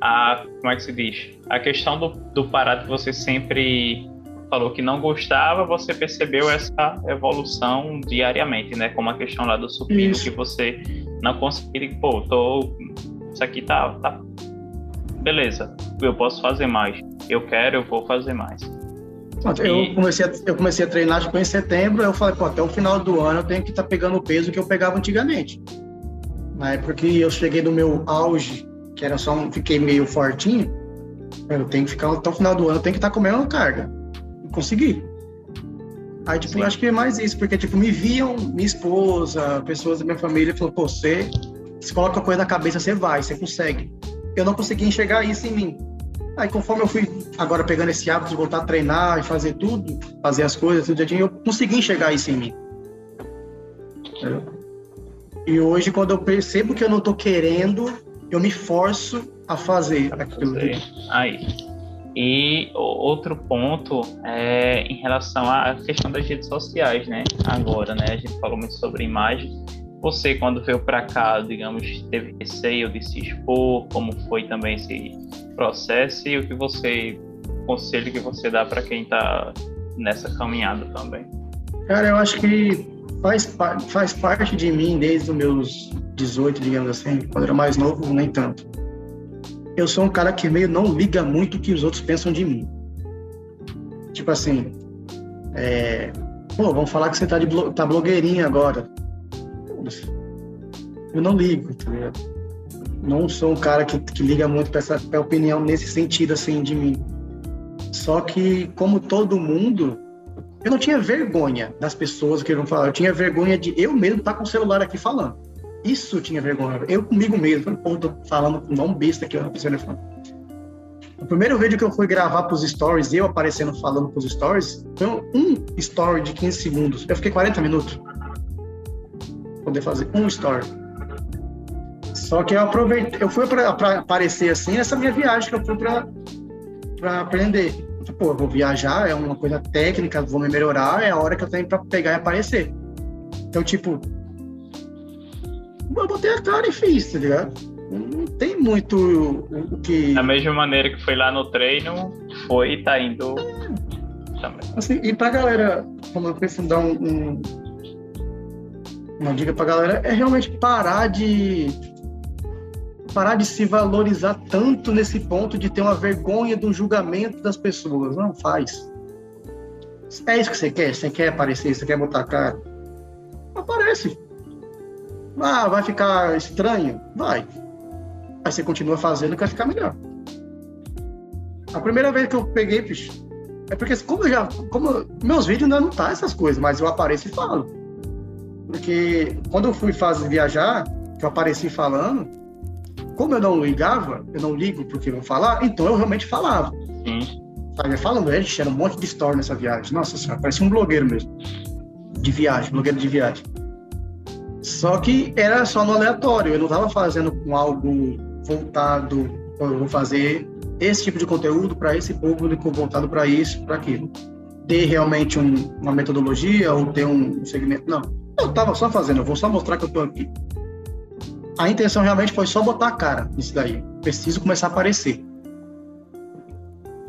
a, como é que se diz? A questão do, do parar que você sempre falou que não gostava, você percebeu essa evolução diariamente, né? Como a questão lá do supino, Isso. que você não conseguiu, pô, tô, isso aqui tá, tá, beleza, eu posso fazer mais, eu quero, eu vou fazer mais. Eu, comecei a, eu comecei a treinar tipo, em setembro, eu falei, pô, até o final do ano eu tenho que estar tá pegando o peso que eu pegava antigamente. Na época que eu cheguei no meu auge, que era só, fiquei meio fortinho, eu tenho que ficar até o final do ano, eu tenho que estar tá comendo carga consegui. Aí, tipo, Sim. acho que é mais isso, porque, tipo, me viam, minha esposa, pessoas da minha família, falou, pô, você, se coloca a coisa na cabeça, você vai, você consegue. Eu não consegui enxergar isso em mim. Aí, conforme eu fui agora pegando esse hábito de voltar a treinar e fazer tudo, fazer as coisas, tudo dia, eu consegui enxergar isso em mim. Entendeu? E hoje, quando eu percebo que eu não tô querendo, eu me forço a fazer aquilo. Aí. E outro ponto é em relação à questão das redes sociais, né? Agora, né? A gente falou muito sobre imagem você, quando veio para cá, digamos, teve receio de se expor? Como foi também esse processo? E o que você, o conselho que você dá para quem está nessa caminhada também? Cara, eu acho que faz, faz parte de mim desde os meus 18, digamos assim. Quando eu era mais novo, nem tanto. Eu sou um cara que meio não liga muito o que os outros pensam de mim. Tipo assim, é, pô, vamos falar que você tá, de blo tá blogueirinha agora. Eu não ligo, tá ligado? Não sou um cara que, que liga muito para essa pra opinião nesse sentido, assim, de mim. Só que, como todo mundo, eu não tinha vergonha das pessoas que iam falar. Eu tinha vergonha de eu mesmo estar tá com o celular aqui falando. Isso eu tinha vergonha. Eu comigo mesmo. Pô, tô falando com um besta aqui no telefone. O primeiro vídeo que eu fui gravar pros stories, eu aparecendo falando pros stories, foi um story de 15 segundos. Eu fiquei 40 minutos poder fazer um story. Só que eu aproveitei, eu fui para aparecer assim essa minha viagem que eu fui para aprender. Pô, eu vou viajar, é uma coisa técnica, vou me melhorar, é a hora que eu tenho para pegar e aparecer. Então, tipo, eu botei a cara e fiz, tá ligado? Não tem muito o que. Da mesma maneira que foi lá no treino, foi e tá indo também. Assim, e pra galera, como eu penso, dar um, um uma dica pra galera é realmente parar de parar de se valorizar tanto nesse ponto de ter uma vergonha do julgamento das pessoas. Não faz. É isso que você quer? Você quer aparecer? Você quer botar a cara? Aparece. Ah, vai ficar estranho? Vai. Aí você continua fazendo que vai ficar melhor. A primeira vez que eu peguei, bicho, é porque como eu já. Como meus vídeos ainda não tá essas coisas, mas eu apareço e falo. Porque quando eu fui fazer viajar, que eu apareci falando, como eu não ligava, eu não ligo porque vão falar, então eu realmente falava. Sim. Sabe, falando, gente era um monte de story nessa viagem. Nossa senhora, parecia um blogueiro mesmo. De viagem, blogueiro de viagem. Só que era só no aleatório, eu não estava fazendo com algo voltado, eu vou fazer esse tipo de conteúdo para esse público, voltado para isso, para aquilo. Ter realmente um, uma metodologia ou ter um segmento, não eu tava só fazendo, eu vou só mostrar que eu tô aqui. A intenção realmente foi só botar a cara nisso daí. Preciso começar a aparecer.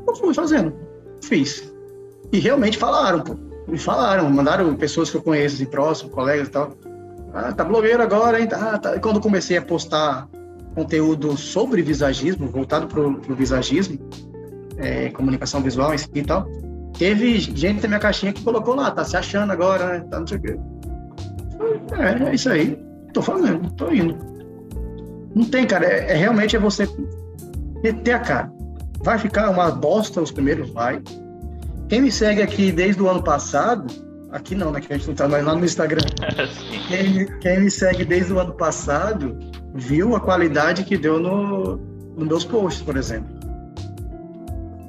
Eu fui fazendo. Fiz. E realmente falaram, pô. Me falaram, mandaram pessoas que eu conheço, assim, próximos, colegas e tal. Ah, tá blogueiro agora, hein? Ah, tá. E quando comecei a postar conteúdo sobre visagismo, voltado pro, pro visagismo, é, comunicação visual e tal, teve gente na minha caixinha que colocou lá, tá se achando agora, né? Tá não sei o quê. É, é isso aí. Tô fazendo, tô indo. Não tem, cara. É, é realmente é você meter a cara. Vai ficar uma bosta os primeiros, vai. Quem me segue aqui desde o ano passado, aqui não, né? Que a gente não tá mais lá no Instagram. [laughs] quem, quem, me segue desde o ano passado viu a qualidade que deu no, nos meus posts, por exemplo.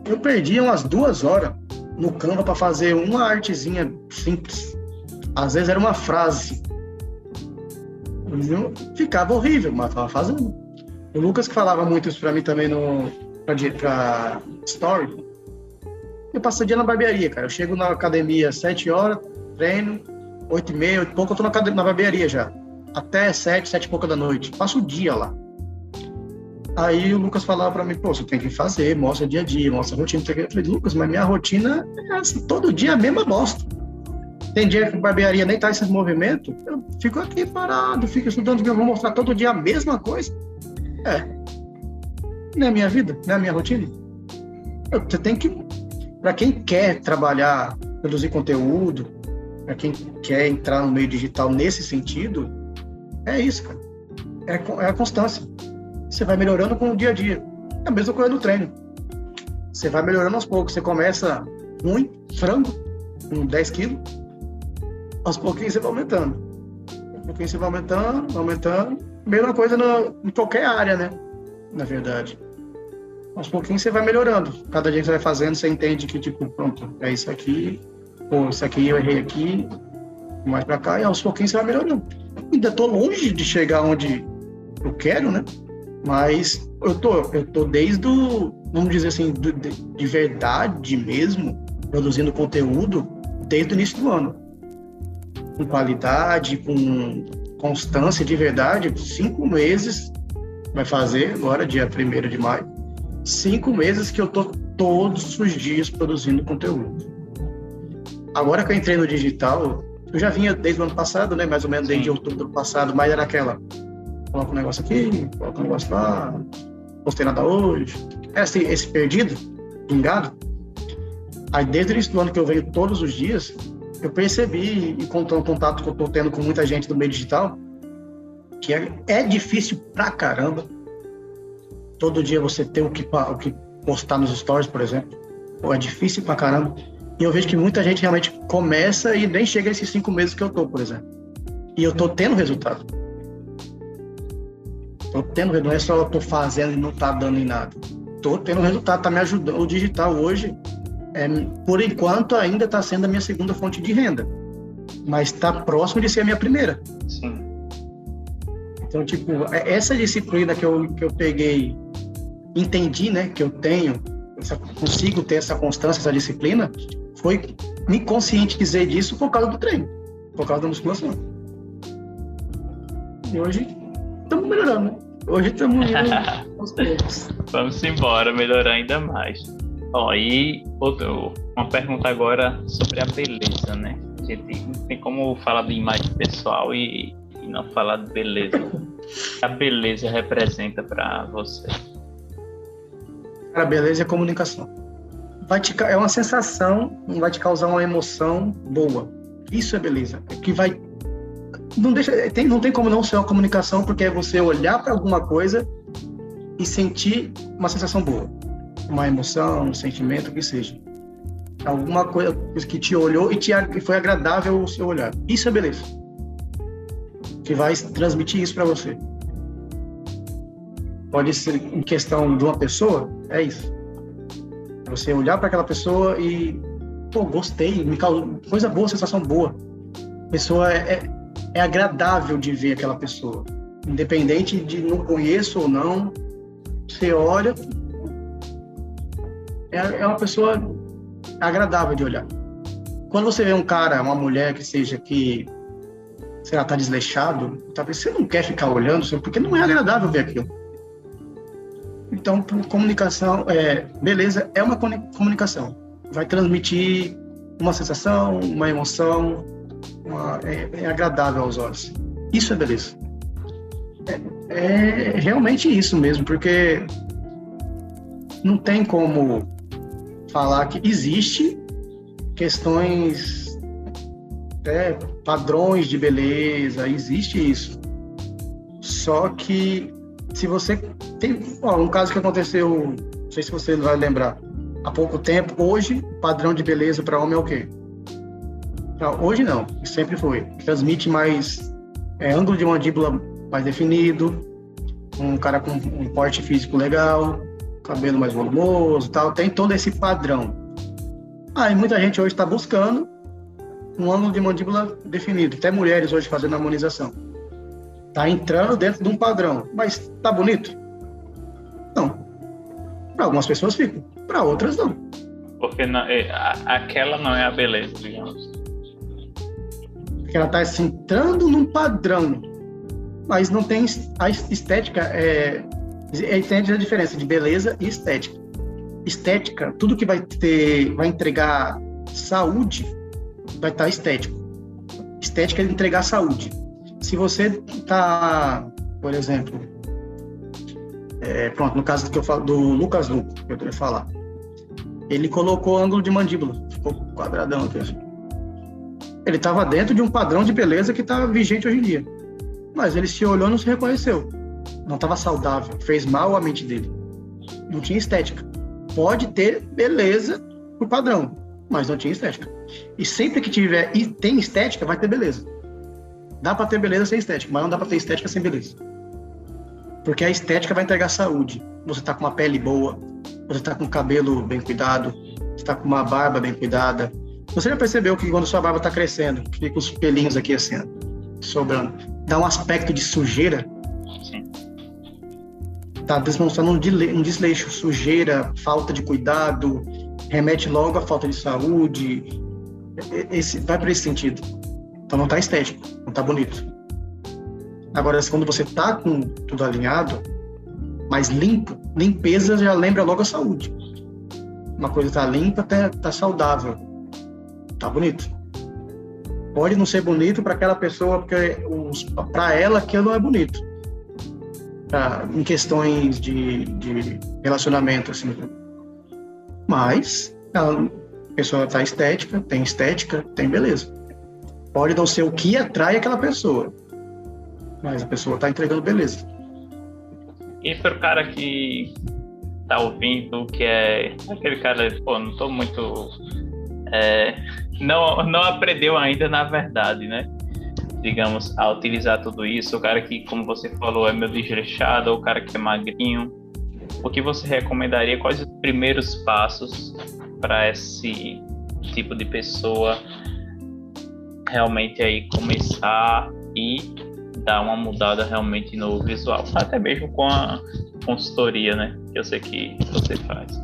Eu perdi umas duas horas no Canva para fazer uma artezinha simples. Às vezes era uma frase ficava horrível, mas tava fazendo. O Lucas que falava muito isso pra mim também no pra, pra Story. Eu passo o dia na barbearia, cara. Eu chego na academia às 7 horas, treino, 8 e meia, 8 e pouco, eu tô na, na barbearia já. Até 7, 7 e pouca da noite. Passo o dia lá. Aí o Lucas falava pra mim, pô, você tem que fazer, mostra dia a dia, mostra a rotina. Eu falei, Lucas, mas minha rotina é assim, todo dia a mesma bosta. Tem dia que a barbearia nem tá esses movimentos, eu fico aqui parado, fico estudando, eu vou mostrar todo dia a mesma coisa. É. Não é a minha vida, não é a minha rotina. Você tem que. Para quem quer trabalhar, produzir conteúdo, para quem quer entrar no meio digital nesse sentido, é isso, cara. É, é a constância. Você vai melhorando com o dia a dia. É a mesma coisa no treino. Você vai melhorando aos poucos. Você começa ruim, frango, com 10 quilos, aos pouquinhos você vai aumentando. Aos pouquinhos você vai aumentando, aumentando. Mesma coisa no, em qualquer área, né? Na verdade. Aos pouquinhos você vai melhorando. Cada dia que você vai fazendo, você entende que, tipo, pronto, é isso aqui, ou isso aqui eu errei aqui, mais pra cá, e aos pouquinhos você vai melhorando. Ainda tô longe de chegar onde eu quero, né? Mas eu tô, eu tô desde o, vamos dizer assim, de, de verdade mesmo, produzindo conteúdo desde o início do ano com qualidade, com constância de verdade, cinco meses, vai fazer agora, dia 1 de maio, cinco meses que eu tô todos os dias produzindo conteúdo. Agora que eu entrei no digital, eu já vinha desde o ano passado, né? Mais ou menos desde Sim. outubro do passado, mas era aquela. Coloca um negócio aqui, coloca um negócio lá, postei nada hoje. Esse, esse perdido, pingado. Aí desde o início do ano que eu venho todos os dias, eu percebi, e com o contato que eu tô tendo com muita gente do meio digital, que é, é difícil pra caramba. Todo dia você ter o que, o que postar nos stories, por exemplo. Pô, é difícil pra caramba. E eu vejo que muita gente realmente começa e nem chega a esses cinco meses que eu tô, por exemplo. E eu tô tendo resultado. Tô tendo, não é só eu tô fazendo e não tá dando em nada. Tô tendo resultado, tá me ajudando. O digital hoje, é, por enquanto, ainda está sendo a minha segunda fonte de renda. Mas está próximo de ser a minha primeira. Sim. Então, tipo, é, essa disciplina que eu, que eu peguei, entendi, né, que eu tenho, essa, consigo ter essa constância, essa disciplina, foi me conscientizei disso por causa do treino, por causa da musculação. E hoje estamos melhorando, né? Hoje estamos [laughs] indo aos poucos. Vamos embora, melhorar ainda mais. Ó, e outro, uma pergunta agora sobre a beleza, né? A gente não tem como falar de imagem pessoal e, e não falar de beleza. O [laughs] que a beleza representa para você? Cara, beleza é comunicação. Vai te, é uma sensação, vai te causar uma emoção boa. Isso é beleza. É que vai não deixa, tem, não tem como não ser uma comunicação, porque é você olhar para alguma coisa e sentir uma sensação boa uma emoção, um sentimento, o que seja. Alguma coisa que te olhou e te, foi agradável o seu olhar. Isso é beleza. Que vai transmitir isso para você. Pode ser em questão de uma pessoa, é isso. Você olhar para aquela pessoa e, pô, gostei, me causou coisa boa, sensação boa. Pessoa é, é, é agradável de ver aquela pessoa. Independente de não conheço ou não, você olha, é, é uma pessoa agradável de olhar. Quando você vê um cara, uma mulher que seja que, sei lá, tá desleixado, talvez você não quer ficar olhando, porque não é agradável ver aquilo. Então, comunicação, é, beleza, é uma comunicação. Vai transmitir uma sensação, uma emoção, uma, é, é, agradável aos olhos. Isso é beleza. É, é realmente isso mesmo, porque não tem como falar que existe questões, é, padrões de beleza, existe isso. Só que se você tem ó, um caso que aconteceu, não sei se você vai lembrar, há pouco tempo, hoje o padrão de beleza para homem é o quê? hoje não, sempre foi. Transmite mais é, ângulo de mandíbula mais definido, um cara com um porte físico legal, cabelo mais volumoso tal, tem todo esse padrão. Aí muita gente hoje está buscando um ângulo de mandíbula definido, até mulheres hoje fazendo harmonização. Tá entrando dentro de um padrão, mas tá bonito? Não. Para algumas pessoas fica, para outras não. Porque não, é, aquela não é a beleza, digamos. Porque ela está assim, entrando num padrão, mas não tem a estética é, entende a diferença de beleza e estética. Estética, tudo que vai ter, vai entregar saúde, vai estar tá estético. Estética é entregar saúde. Se você tá, por exemplo, é, pronto, no caso que eu falo do Lucas Luco, que eu queria falar, ele colocou ângulo de mandíbula, ficou quadradão aqui assim. Ele estava dentro de um padrão de beleza que está vigente hoje em dia. Mas ele se olhou e não se reconheceu não estava saudável, fez mal à mente dele. Não tinha estética. Pode ter beleza por padrão, mas não tinha estética. E sempre que tiver e tem estética, vai ter beleza. Dá para ter beleza sem estética, mas não dá para ter estética sem beleza. Porque a estética vai entregar saúde. Você tá com uma pele boa, você tá com o cabelo bem cuidado, você tá com uma barba bem cuidada. Você já percebeu que quando sua barba tá crescendo, fica os pelinhos aqui assim, sobrando, dá um aspecto de sujeira está demonstrando um desleixo, sujeira, falta de cuidado, remete logo à falta de saúde. Esse, vai para esse sentido. Então não está estético, não está bonito. Agora, quando você tá com tudo alinhado, mais limpo, limpeza já lembra logo a saúde. Uma coisa tá limpa, tá, tá saudável, tá bonito. Pode não ser bonito para aquela pessoa, porque para ela aquilo não é bonito. Pra, em questões de, de relacionamento, assim. Mas a pessoa tá estética, tem estética, tem beleza. Pode não ser o que atrai aquela pessoa, mas a pessoa está entregando beleza. E para o cara que tá ouvindo, que é aquele cara, pô, não tô muito. É, não, não aprendeu ainda, na verdade, né? Digamos, a utilizar tudo isso. O cara que, como você falou, é meio desleixado, o cara que é magrinho. O que você recomendaria? Quais os primeiros passos para esse tipo de pessoa realmente aí começar e dar uma mudada realmente no visual, até mesmo com a consultoria, né? Que eu sei que você faz.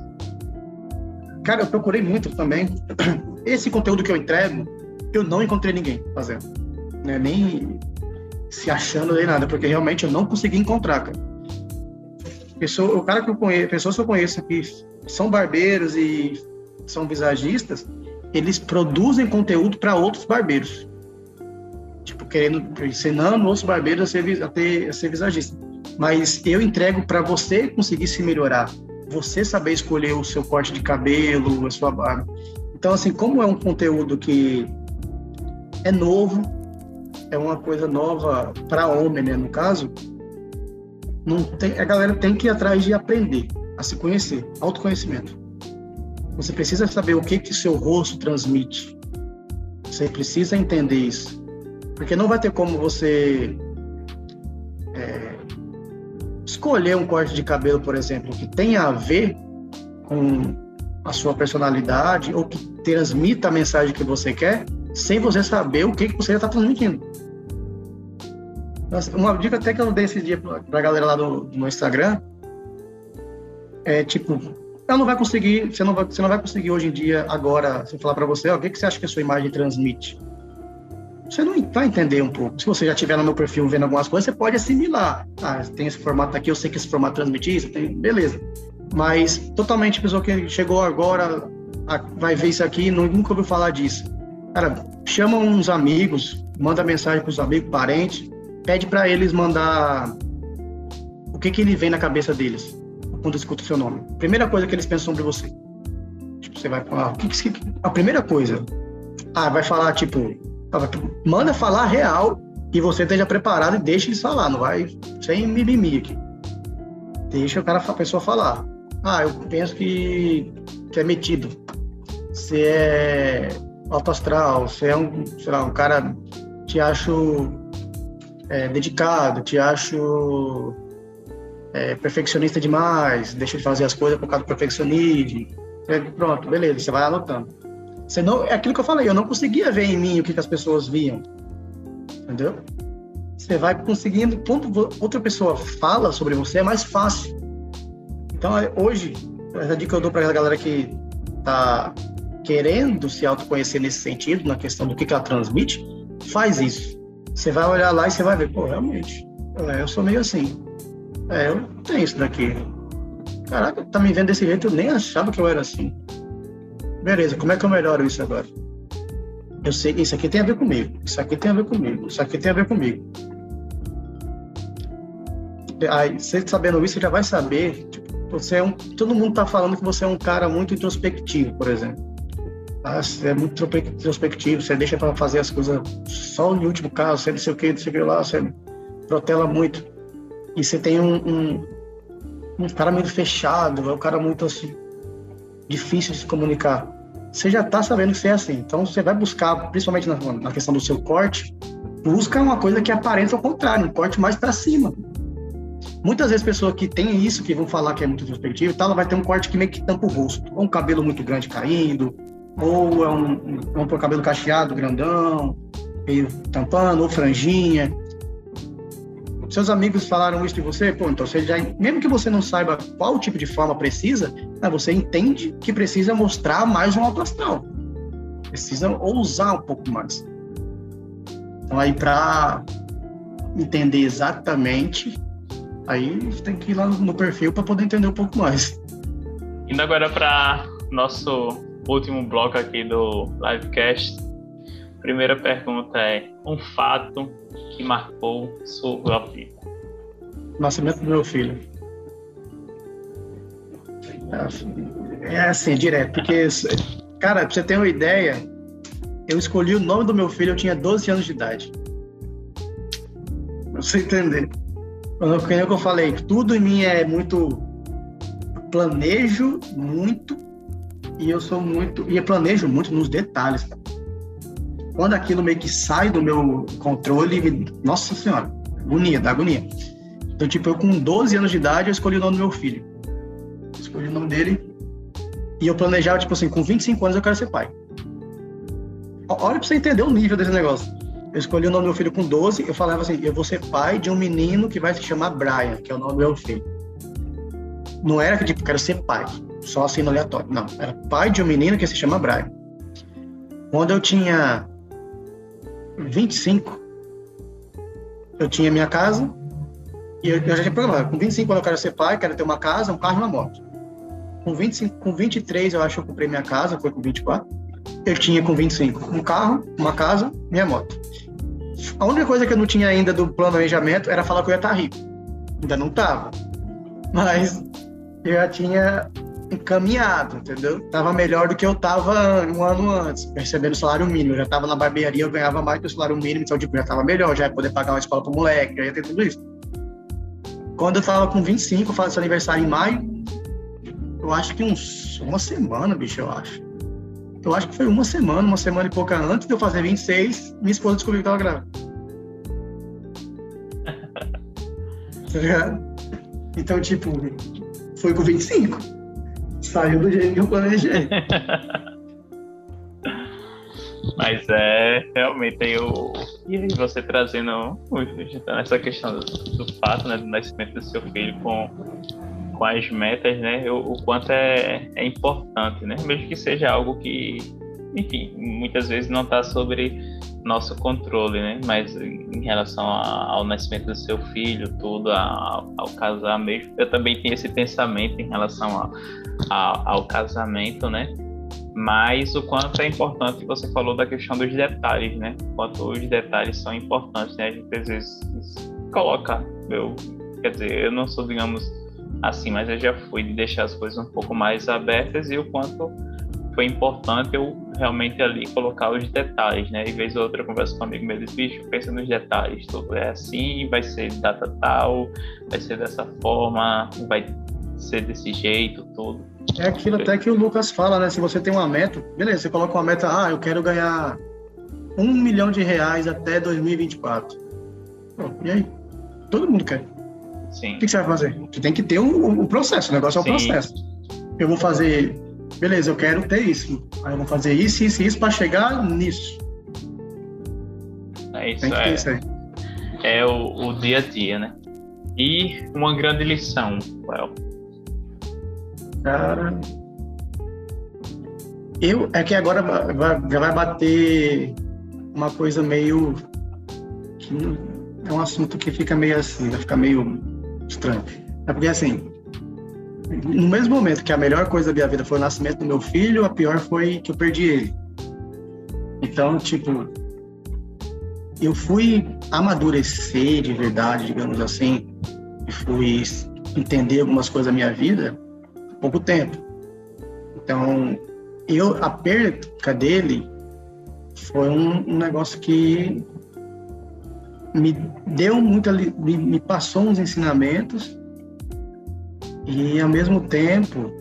Cara, eu procurei muito também. [clears throat] Esse conteúdo que eu entrego, eu não encontrei ninguém fazendo, né? Nem se achando nem nada, porque realmente eu não consegui encontrar, cara. Pessoa, o cara que eu conheço, pessoas que eu conheço que são barbeiros e são visagistas, eles produzem conteúdo para outros barbeiros. Tipo, querendo, ensinando outros barbeiros a ser, a ter, a ser visagista. Mas eu entrego para você conseguir se melhorar, você saber escolher o seu corte de cabelo, a sua barba. Então, assim, como é um conteúdo que é novo, é uma coisa nova para homem, né, no caso, não tem, a galera tem que ir atrás de aprender, a se conhecer, autoconhecimento. Você precisa saber o que que seu rosto transmite. Você precisa entender isso, porque não vai ter como você é, escolher um corte de cabelo, por exemplo, que tenha a ver com a sua personalidade ou que transmita a mensagem que você quer, sem você saber o que que você está transmitindo. Uma dica até que eu dei esse dia para a galera lá do, do Instagram é tipo ela não vai conseguir, você não vai, você não vai conseguir hoje em dia, agora, se eu falar para você, o que, que você acha que a sua imagem transmite? Você não vai entender um pouco. Se você já estiver no meu perfil vendo algumas coisas, você pode assimilar. Ah, tem esse formato aqui, eu sei que esse formato transmite isso, tem... beleza. Mas totalmente pessoa que chegou agora, vai ver isso aqui, nunca ouviu falar disso. Cara, chama uns amigos, manda mensagem para os amigos, parentes, pede para eles mandar o que que ele vem na cabeça deles quando escuta o seu nome? Primeira coisa que eles pensam sobre você. Tipo, você vai falar, o que, que, a primeira coisa, ah, vai falar tipo, manda falar real e você esteja preparado e deixe eles falar, não vai sem mimimi aqui. Deixa o cara, a pessoa falar. Ah, eu penso que, que é metido. Você é alto astral, você é um, sei lá, um cara, te acho é, dedicado, te acho é, perfeccionista demais, deixa de fazer as coisas por causa do perfeccionismo. É, pronto, beleza, você vai anotando. Você não, é aquilo que eu falei, eu não conseguia ver em mim o que, que as pessoas viam. Entendeu? Você vai conseguindo, quando outra pessoa fala sobre você, é mais fácil. Então, é, hoje, a dica que eu dou para a galera que está querendo se autoconhecer nesse sentido, na questão do que, que ela transmite, faz isso. Você vai olhar lá e você vai ver, pô, realmente, é, eu sou meio assim. É, eu tenho isso daqui. Caraca, tá me vendo desse jeito, eu nem achava que eu era assim. Beleza, como é que eu melhoro isso agora? Eu sei isso aqui tem a ver comigo, isso aqui tem a ver comigo, isso aqui tem a ver comigo. Aí, você sabendo isso, você já vai saber. Tipo, você é um, todo mundo tá falando que você é um cara muito introspectivo, por exemplo. Ah, você é muito introspectivo, você deixa para fazer as coisas só no último caso, você não sei o que, não sei o que lá, você protela muito e você tem um, um, um cara muito fechado, é um cara muito assim, difícil de se comunicar. Você já está sabendo que você é assim. Então você vai buscar, principalmente na, na questão do seu corte, busca uma coisa que aparenta ao contrário, um corte mais para cima. Muitas vezes pessoas que têm isso, que vão falar que é muito introspectivo e tal, ela vai ter um corte que meio que tampa o rosto. Ou um cabelo muito grande caindo, ou é um, um, um cabelo cacheado, grandão, meio tampando, ou franjinha seus amigos falaram isso de você, pô, então você já, mesmo que você não saiba qual tipo de forma precisa, né, você entende que precisa mostrar mais um alto astral. Precisa ousar um pouco mais. Então aí para entender exatamente, aí tem que ir lá no perfil para poder entender um pouco mais. Indo agora para nosso último bloco aqui do livecast. Primeira pergunta é: um fato que marcou sua vida? Nascimento do meu filho. É assim, direto, porque, cara, pra você ter uma ideia, eu escolhi o nome do meu filho, eu tinha 12 anos de idade. Pra você entender. Quando eu falei, tudo em mim é muito. Planejo muito e eu sou muito. E eu planejo muito nos detalhes, cara. Quando aquilo meio que sai do meu controle, nossa senhora, agonia, dá agonia. Então, tipo, eu com 12 anos de idade, eu escolhi o nome do meu filho. Escolhi o nome dele. E eu planejava, tipo assim, com 25 anos eu quero ser pai. Olha pra você entender o nível desse negócio. Eu escolhi o nome do meu filho com 12, eu falava assim, eu vou ser pai de um menino que vai se chamar Brian, que é o nome do meu filho. Não era que, tipo, quero ser pai, só assim no aleatório. Não, era pai de um menino que se chama Brian. Quando eu tinha 25, eu tinha minha casa, e eu, eu já tinha programado. Com 25 anos eu quero ser pai, quero ter uma casa, um carro e uma moto. Com, 25, com 23 eu acho que eu comprei minha casa, foi com 24 eu tinha com 25 um carro, uma casa, minha moto. A única coisa que eu não tinha ainda do planejamento era falar que eu ia estar rico. Ainda não estava. Mas eu já tinha encaminhado, entendeu? Tava melhor do que eu tava um ano antes, recebendo salário mínimo. Eu já tava na barbearia, eu ganhava mais que o salário mínimo, então tipo, já tava melhor, já ia poder pagar uma escola pro moleque, já ia ter tudo isso. Quando eu tava com 25, eu faço aniversário em maio, eu acho que uns, uma semana, bicho, eu acho eu acho que foi uma semana, uma semana e pouca antes de eu fazer 26, minha esposa descobriu que estava grávida. [laughs] tá ligado? Então, tipo, foi com 25. Saiu do jeito que eu planejei. [laughs] Mas é realmente aí o. E você trazendo essa questão do, do fato né, do nascimento do seu filho com com as metas, né, o, o quanto é, é importante, né, mesmo que seja algo que, enfim, muitas vezes não está sobre nosso controle, né, mas em relação a, ao nascimento do seu filho, tudo, a, ao casar mesmo, eu também tenho esse pensamento em relação a, ao casamento, né, mas o quanto é importante, você falou da questão dos detalhes, né, quanto os detalhes são importantes, né, a gente às vezes coloca, eu, quer dizer, eu não sou, digamos, assim, mas eu já fui de deixar as coisas um pouco mais abertas e o quanto foi importante eu realmente ali colocar os detalhes, né? E vez ou outra eu converso com um amigo meu bicho, pensa nos detalhes, tudo é assim, vai ser data tal, vai ser dessa forma, vai ser desse jeito, tudo. É aquilo até que o Lucas fala, né? Se você tem uma meta, beleza, você coloca uma meta, ah, eu quero ganhar um milhão de reais até 2024. Bom, e aí? Todo mundo quer. Sim. O que você vai fazer? Você tem que ter um, um processo, o negócio é o um processo. Eu vou fazer, beleza, eu quero ter isso. Aí eu vou fazer isso, isso e isso para chegar nisso. É isso, tem que é, isso aí. é o, o dia a dia, né? E uma grande lição, Well. Cara, eu é que agora vai, já vai bater uma coisa meio que é um assunto que fica meio assim, vai ficar meio estranho. É porque, assim, no mesmo momento que a melhor coisa da minha vida foi o nascimento do meu filho, a pior foi que eu perdi ele. Então, tipo, eu fui amadurecer de verdade, digamos assim, e fui entender algumas coisas da minha vida pouco tempo. Então, eu, a perca dele foi um, um negócio que me deu muita, me, me passou uns ensinamentos e ao mesmo tempo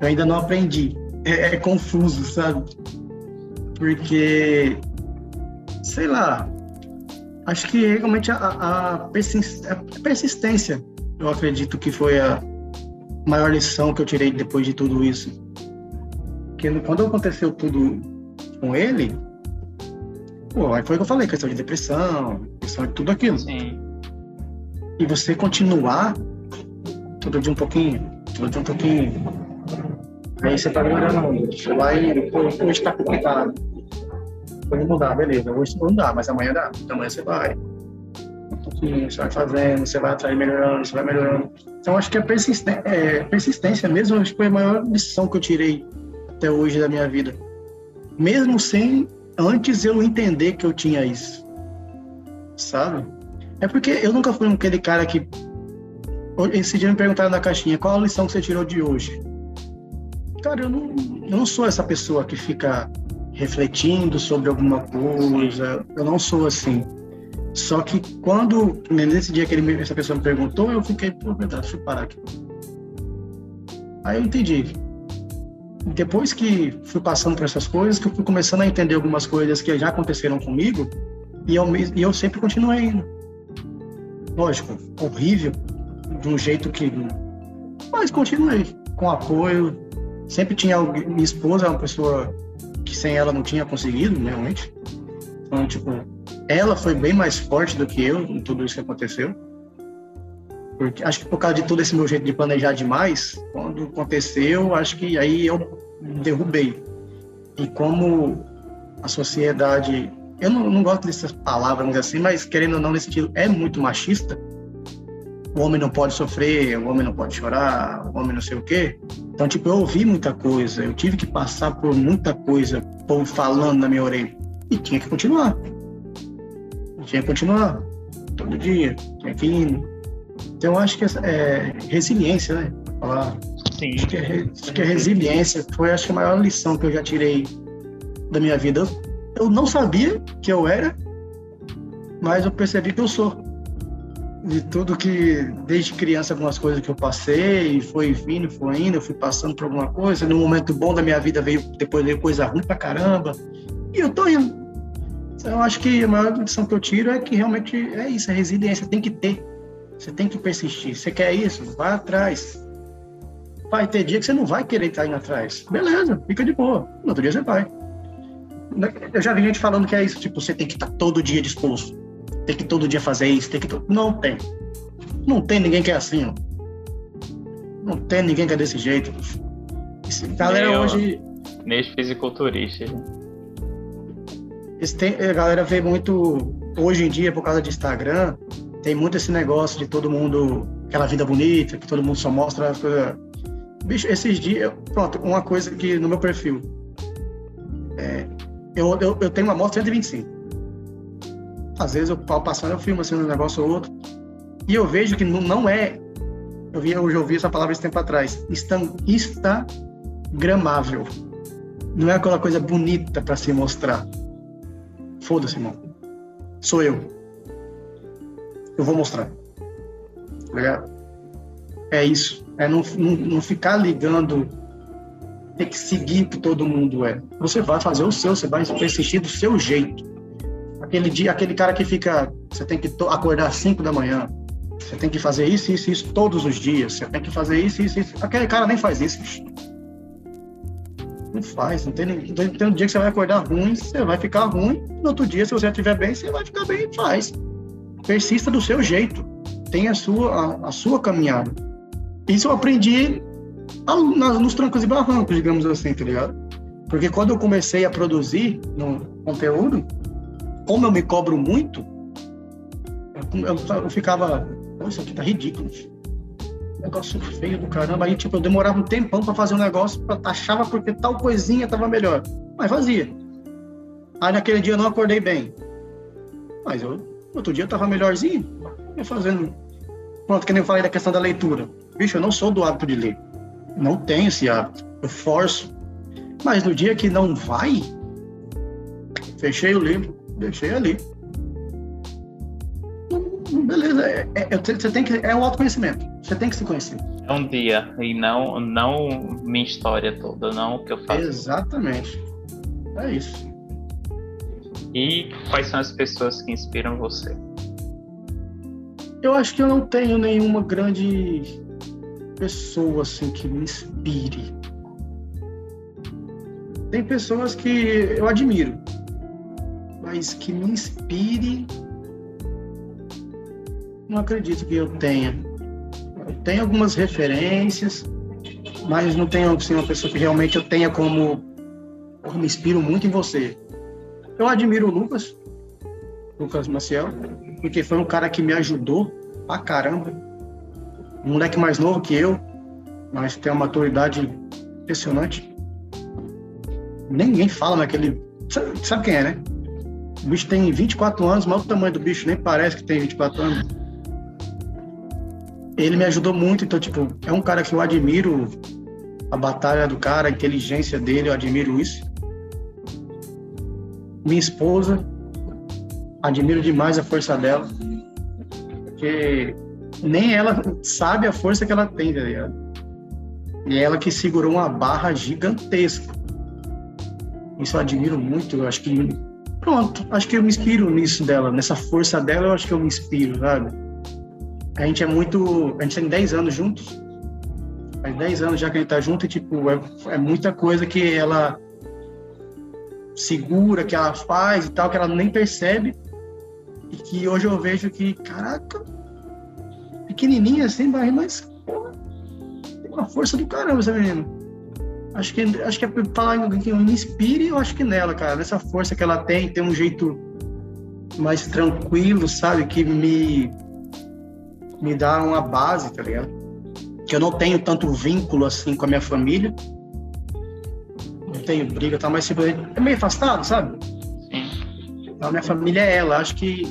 eu ainda não aprendi. É, é confuso, sabe? Porque, sei lá, acho que realmente a, a, persistência, eu acredito que foi a maior lição que eu tirei depois de tudo isso. Porque quando aconteceu tudo com ele, Pô, aí foi o que eu falei, questão de depressão, questão de tudo aquilo. Sim. E você continuar todo dia um pouquinho, todo dia um pouquinho. Aí você tá melhorando. Você vai, pô, hoje tá complicado. Pode mudar, beleza. Hoje não dá, mas amanhã dá. Amanhã você vai. Pouquinho, você vai fazendo, você vai atrás melhorando, você vai melhorando. Então acho que a persistência, é, persistência mesmo foi a maior lição que eu tirei até hoje da minha vida. Mesmo sem antes eu entender que eu tinha isso. Sabe? É porque eu nunca fui aquele cara que. Esse dia me perguntaram na caixinha qual a lição que você tirou de hoje. Cara, eu não, eu não sou essa pessoa que fica refletindo sobre alguma coisa. Eu não sou assim. Só que quando, nesse dia que ele, essa pessoa me perguntou, eu fiquei, pô, verdade, deixa eu parar aqui. Aí eu entendi. Depois que fui passando por essas coisas, que eu fui começando a entender algumas coisas que já aconteceram comigo, e eu, e eu sempre continuei indo. Lógico, horrível, de um jeito que. Mas continuei, com apoio. Sempre tinha. Minha esposa é uma pessoa que sem ela não tinha conseguido, realmente. Então, tipo, ela foi bem mais forte do que eu em tudo isso que aconteceu. Porque acho que por causa de todo esse meu jeito de planejar demais, quando aconteceu, acho que aí eu derrubei. E como a sociedade, eu não, não gosto dessas palavras assim, mas querendo ou não nesse sentido, é muito machista. O homem não pode sofrer, o homem não pode chorar, o homem não sei o quê. Então, tipo, eu ouvi muita coisa, eu tive que passar por muita coisa, povo falando na minha orelha. E tinha que continuar tinha que continuar todo dia, tinha que ir. Então, acho que é resiliência, né? Falar. Sim. Acho que, é, acho que é resiliência. Foi, acho que, a maior lição que eu já tirei da minha vida. Eu, eu não sabia que eu era, mas eu percebi que eu sou. De tudo que, desde criança, algumas coisas que eu passei, foi vindo, foi indo, eu fui passando por alguma coisa. No momento bom da minha vida veio, depois veio coisa ruim pra caramba. E eu tô indo eu acho que a maior lição que eu tiro é que realmente é isso, é resiliência, tem que ter. Você tem que persistir. Você quer isso? Vai atrás. Vai ter dia que você não vai querer estar indo atrás. Beleza, fica de boa. No outro dia você vai. Eu já vi gente falando que é isso, tipo, você tem que estar todo dia disposto. Tem que todo dia fazer isso, tem que. Não tem. Não tem ninguém que é assim, ó. Não tem ninguém que é desse jeito. Galera eu, hoje. Nem fisiculturista. Tem, a galera vê muito, hoje em dia, por causa de Instagram, tem muito esse negócio de todo mundo, aquela vida bonita, que todo mundo só mostra. Bicho, esses dias, pronto, uma coisa que no meu perfil, é, eu, eu, eu tenho uma moto 125. Às vezes eu passando, eu filmo assim um negócio ou outro, e eu vejo que não, não é. Eu vi, eu já ouvi essa palavra esse tempo atrás. Instagramável. Não é aquela coisa bonita para se mostrar Foda-se, irmão. Sou eu. Eu vou mostrar. Tá é isso. É não, não, não ficar ligando, ter que seguir que todo mundo é. Você vai fazer o seu, você vai persistir do seu jeito. Aquele dia, aquele cara que fica, você tem que acordar às 5 da manhã, você tem que fazer isso, isso, isso todos os dias, você tem que fazer isso, isso, isso. Aquele cara nem faz isso. Não faz, não tem, tem, tem um dia que você vai acordar ruim, você vai ficar ruim, no outro dia, se você estiver bem, você vai ficar bem, faz. Persista do seu jeito, tem a sua, a, a sua caminhada. Isso eu aprendi nos trancos e barrancos, digamos assim, tá ligado? Porque quando eu comecei a produzir no conteúdo, como eu me cobro muito, eu, eu, eu ficava, isso aqui tá ridículo negócio feio do caramba. Aí, tipo, eu demorava um tempão para fazer um negócio, achava porque tal coisinha tava melhor. Mas fazia. Aí naquele dia eu não acordei bem. Mas eu, outro dia eu tava melhorzinho. Eu fazendo. Pronto, que nem eu falei da questão da leitura. Bicho, eu não sou do hábito de ler. Não tenho esse hábito. Eu forço. Mas no dia que não vai, fechei o livro, deixei ali. Beleza, é, é, você tem que. É o autoconhecimento. Você tem que se conhecer. É um dia e não, não minha história toda, não o que eu faço. Exatamente. É isso. E quais são as pessoas que inspiram você? Eu acho que eu não tenho nenhuma grande pessoa assim que me inspire. Tem pessoas que eu admiro, mas que me inspire, não acredito que eu tenha tem algumas referências, mas não tenho assim, uma pessoa que realmente eu tenha como. Eu me inspiro muito em você. Eu admiro o Lucas. Lucas Maciel, porque foi um cara que me ajudou pra caramba. Um moleque mais novo que eu, mas tem uma maturidade impressionante. Ninguém fala naquele. Sabe, sabe quem é, né? O bicho tem 24 anos, mas o tamanho do bicho nem parece que tem 24 anos. Ele me ajudou muito, então, tipo, é um cara que eu admiro a batalha do cara, a inteligência dele, eu admiro isso. Minha esposa, admiro demais a força dela, porque nem ela sabe a força que ela tem, tá ligado? E é ela que segurou uma barra gigantesca. Isso eu admiro muito, eu acho que pronto, acho que eu me inspiro nisso dela, nessa força dela, eu acho que eu me inspiro, sabe? A gente é muito, a gente tem 10 anos juntos. Faz 10 anos já que a gente tá junto e tipo, é, é muita coisa que ela segura, que ela faz e tal, que ela nem percebe. E que hoje eu vejo que, caraca, pequenininha assim, mas porra, tem uma força do caramba essa menina. Acho que, acho que é falar em alguém que me inspire, eu acho que nela, cara, nessa força que ela tem, tem um jeito mais tranquilo, sabe, que me me dá uma base, tá ligado? Que eu não tenho tanto vínculo assim com a minha família. Não tenho briga, tá, mas tipo, é meio afastado, sabe? Sim. A minha família é ela, acho que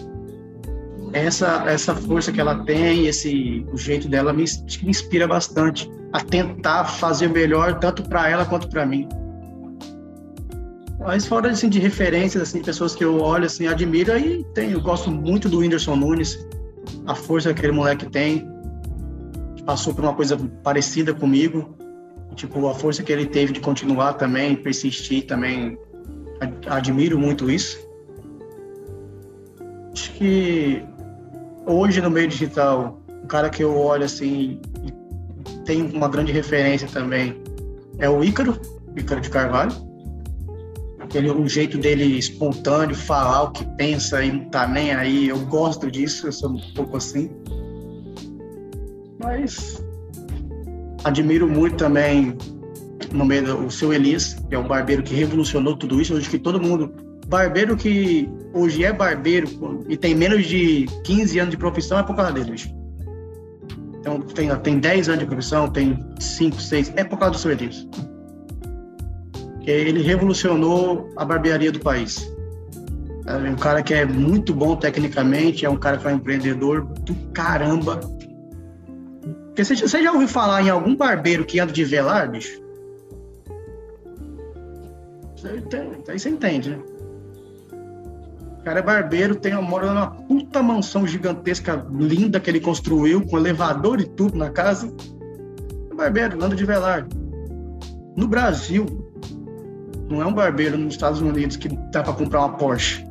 essa essa força que ela tem, esse o jeito dela me, me inspira bastante a tentar fazer melhor tanto para ela quanto para mim. Mas fora assim de referências assim, de pessoas que eu olho assim, admiro aí tem, eu gosto muito do Whindersson Nunes, a força que aquele moleque tem, passou por uma coisa parecida comigo, tipo a força que ele teve de continuar também, persistir também, admiro muito isso. Acho que hoje no meio digital, o cara que eu olho assim tem uma grande referência também é o Ícaro, Ícaro de Carvalho. Aquele o jeito dele espontâneo, falar o que pensa e não tá nem aí. Eu gosto disso, eu sou um pouco assim. Mas admiro muito também no meio do, o seu Elias, que é o barbeiro que revolucionou tudo isso. Hoje que todo mundo barbeiro que hoje é barbeiro e tem menos de 15 anos de profissão é por causa dele, bicho. Então, tem, tem 10 anos de profissão, tem 5, 6, é por causa do seu Elias. Ele revolucionou a barbearia do país. É um cara que é muito bom tecnicamente, é um cara que é um empreendedor do caramba. Porque você, você já ouviu falar em algum barbeiro que anda de velar, bicho? Aí você entende, né? cara é barbeiro, tem, mora numa puta mansão gigantesca, linda que ele construiu, com elevador e tudo na casa. É barbeiro, anda de velar. No Brasil, não é um barbeiro nos Estados Unidos que dá para comprar uma Porsche.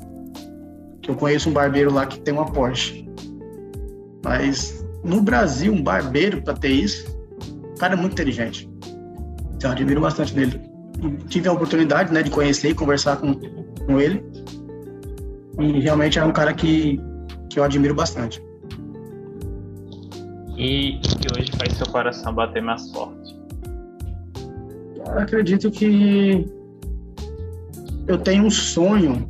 Que eu conheço um barbeiro lá que tem uma Porsche. Mas no Brasil, um barbeiro para ter isso, o cara é muito inteligente. Então, eu admiro bastante dele. tive a oportunidade né, de conhecer e conversar com, com ele. E realmente é um cara que, que eu admiro bastante. E que hoje faz seu coração bater mais forte? Eu acredito que eu tenho um sonho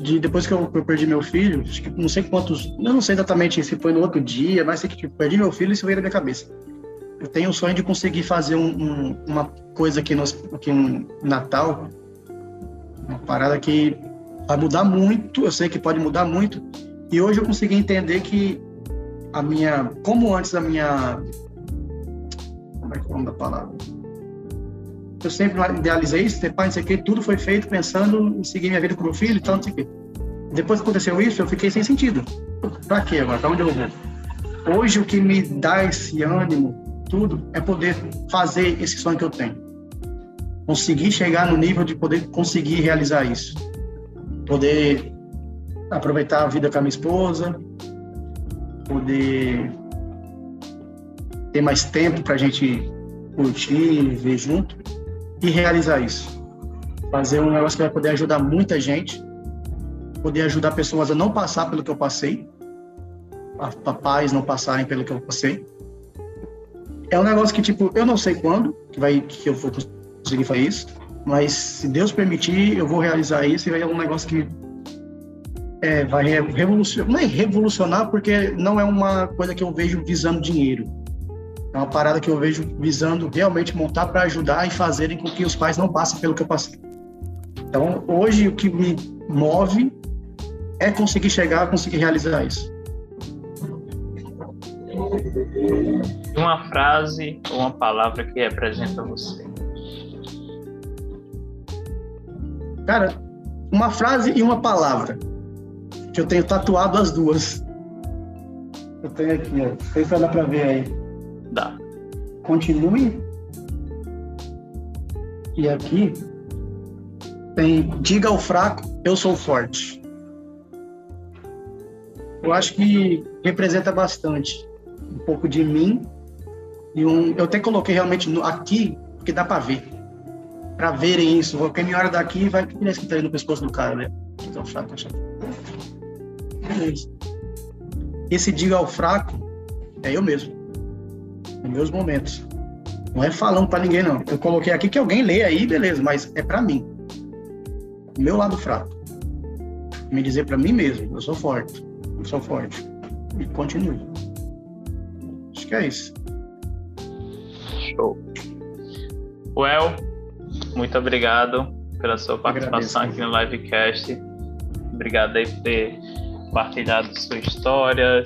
de depois que eu, eu, perdi meu filho, acho que não sei quantos, eu não sei exatamente se foi no outro dia, mas sei que tipo, perdi meu filho e isso veio na minha cabeça. Eu tenho um sonho de conseguir fazer um, um, uma coisa aqui no, aqui no Natal, uma parada que vai mudar muito, eu sei que pode mudar muito. E hoje eu consegui entender que a minha, como antes da minha, como é que é o nome da palavra? Eu sempre idealizei isso, ter pai, não sei o quê, tudo foi feito pensando em seguir minha vida com meu filho e tal, não sei o quê. Depois que aconteceu isso, eu fiquei sem sentido. Pra quê agora? Pra onde eu vou? Hoje o que me dá esse ânimo, tudo, é poder fazer esse sonho que eu tenho. Conseguir chegar no nível de poder conseguir realizar isso poder aproveitar a vida com a minha esposa, poder ter mais tempo para a gente curtir, ver junto e realizar isso. Fazer um negócio que vai poder ajudar muita gente, poder ajudar pessoas a não passar pelo que eu passei, a pais não passarem pelo que eu passei. É um negócio que, tipo, eu não sei quando que, vai, que eu vou conseguir fazer isso, mas se Deus permitir, eu vou realizar isso e é um negócio que é, vai revolucionar, não é revolucionar porque não é uma coisa que eu vejo visando dinheiro. É uma parada que eu vejo visando realmente montar para ajudar e fazerem com que os pais não passem pelo que eu passei. Então, hoje o que me move é conseguir chegar, conseguir realizar isso. Uma frase ou uma palavra que representa você. Cara, uma frase e uma palavra. Que eu tenho tatuado as duas. Eu tenho aqui, ó. Não sei se dá pra ver aí. Continue. E aqui tem diga ao fraco, eu sou forte. Eu acho que representa bastante um pouco de mim e um eu até coloquei realmente no, aqui porque dá para ver para verem isso. Qualquer minha hora daqui vai que parece que tá aí no pescoço do cara, né? Ao fraco, é Esse diga ao fraco é eu mesmo. Nos meus momentos. Não é falando para ninguém, não. Eu coloquei aqui que alguém lê aí, beleza, mas é para mim. Meu lado fraco. Me dizer para mim mesmo, eu sou forte. Eu sou forte. E continue. Acho que é isso. Show. Well, muito obrigado pela sua participação aqui no livecast. Obrigado aí por ter partilhado sua história,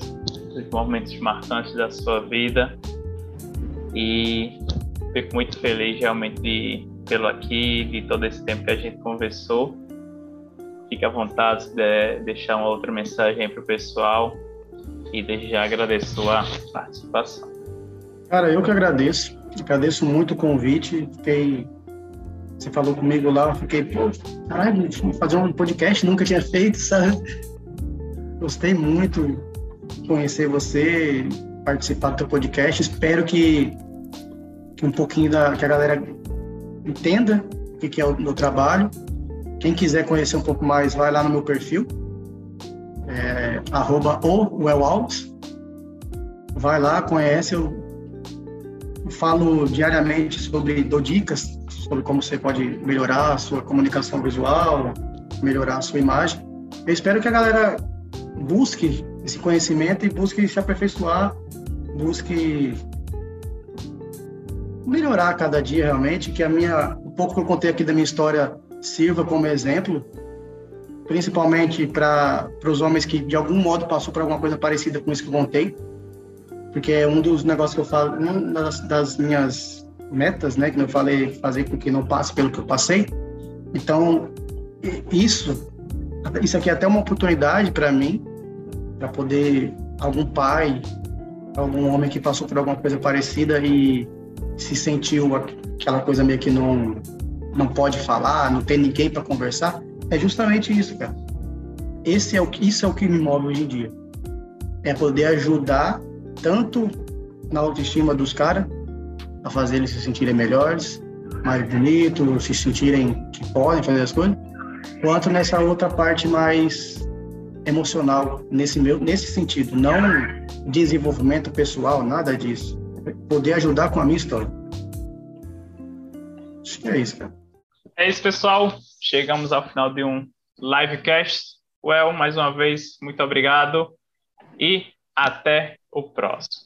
os momentos marcantes da sua vida. E fico muito feliz realmente de pelo aqui, de todo esse tempo que a gente conversou. Fique à vontade de deixar uma outra mensagem para o pessoal e desde já agradeço a participação. Cara, eu que agradeço. Agradeço muito o convite. Fiquei. Você falou comigo lá, eu fiquei, pô, caralho, fazer um podcast, nunca tinha feito, sabe? Gostei muito de conhecer você, participar do teu podcast. Espero que um pouquinho da que a galera entenda o que, que é o meu trabalho. Quem quiser conhecer um pouco mais, vai lá no meu perfil, é, arroba Vai lá, conhece. Eu falo diariamente sobre, dou dicas sobre como você pode melhorar a sua comunicação visual, melhorar a sua imagem. Eu espero que a galera busque esse conhecimento e busque se aperfeiçoar, busque melhorar cada dia realmente, que a minha, o pouco que eu contei aqui da minha história sirva como exemplo, principalmente para os homens que de algum modo passou por alguma coisa parecida com isso que eu contei, porque é um dos negócios que eu falo, uma das, das minhas metas, né, que eu falei, fazer com que não passe pelo que eu passei. Então, isso, isso aqui é até uma oportunidade para mim, para poder algum pai, algum homem que passou por alguma coisa parecida e se sentiu aquela coisa meio que não não pode falar, não tem ninguém para conversar, é justamente isso, cara. Esse é o isso é o que me move hoje em dia. É poder ajudar tanto na autoestima dos caras a fazer eles se sentirem melhores, mais bonitos, se sentirem que podem fazer as coisas, quanto nessa outra parte mais emocional, nesse meu nesse sentido, não desenvolvimento pessoal, nada disso poder ajudar com a minha história. Acho que é isso, cara. É isso, pessoal. Chegamos ao final de um livecast. Well, mais uma vez, muito obrigado e até o próximo.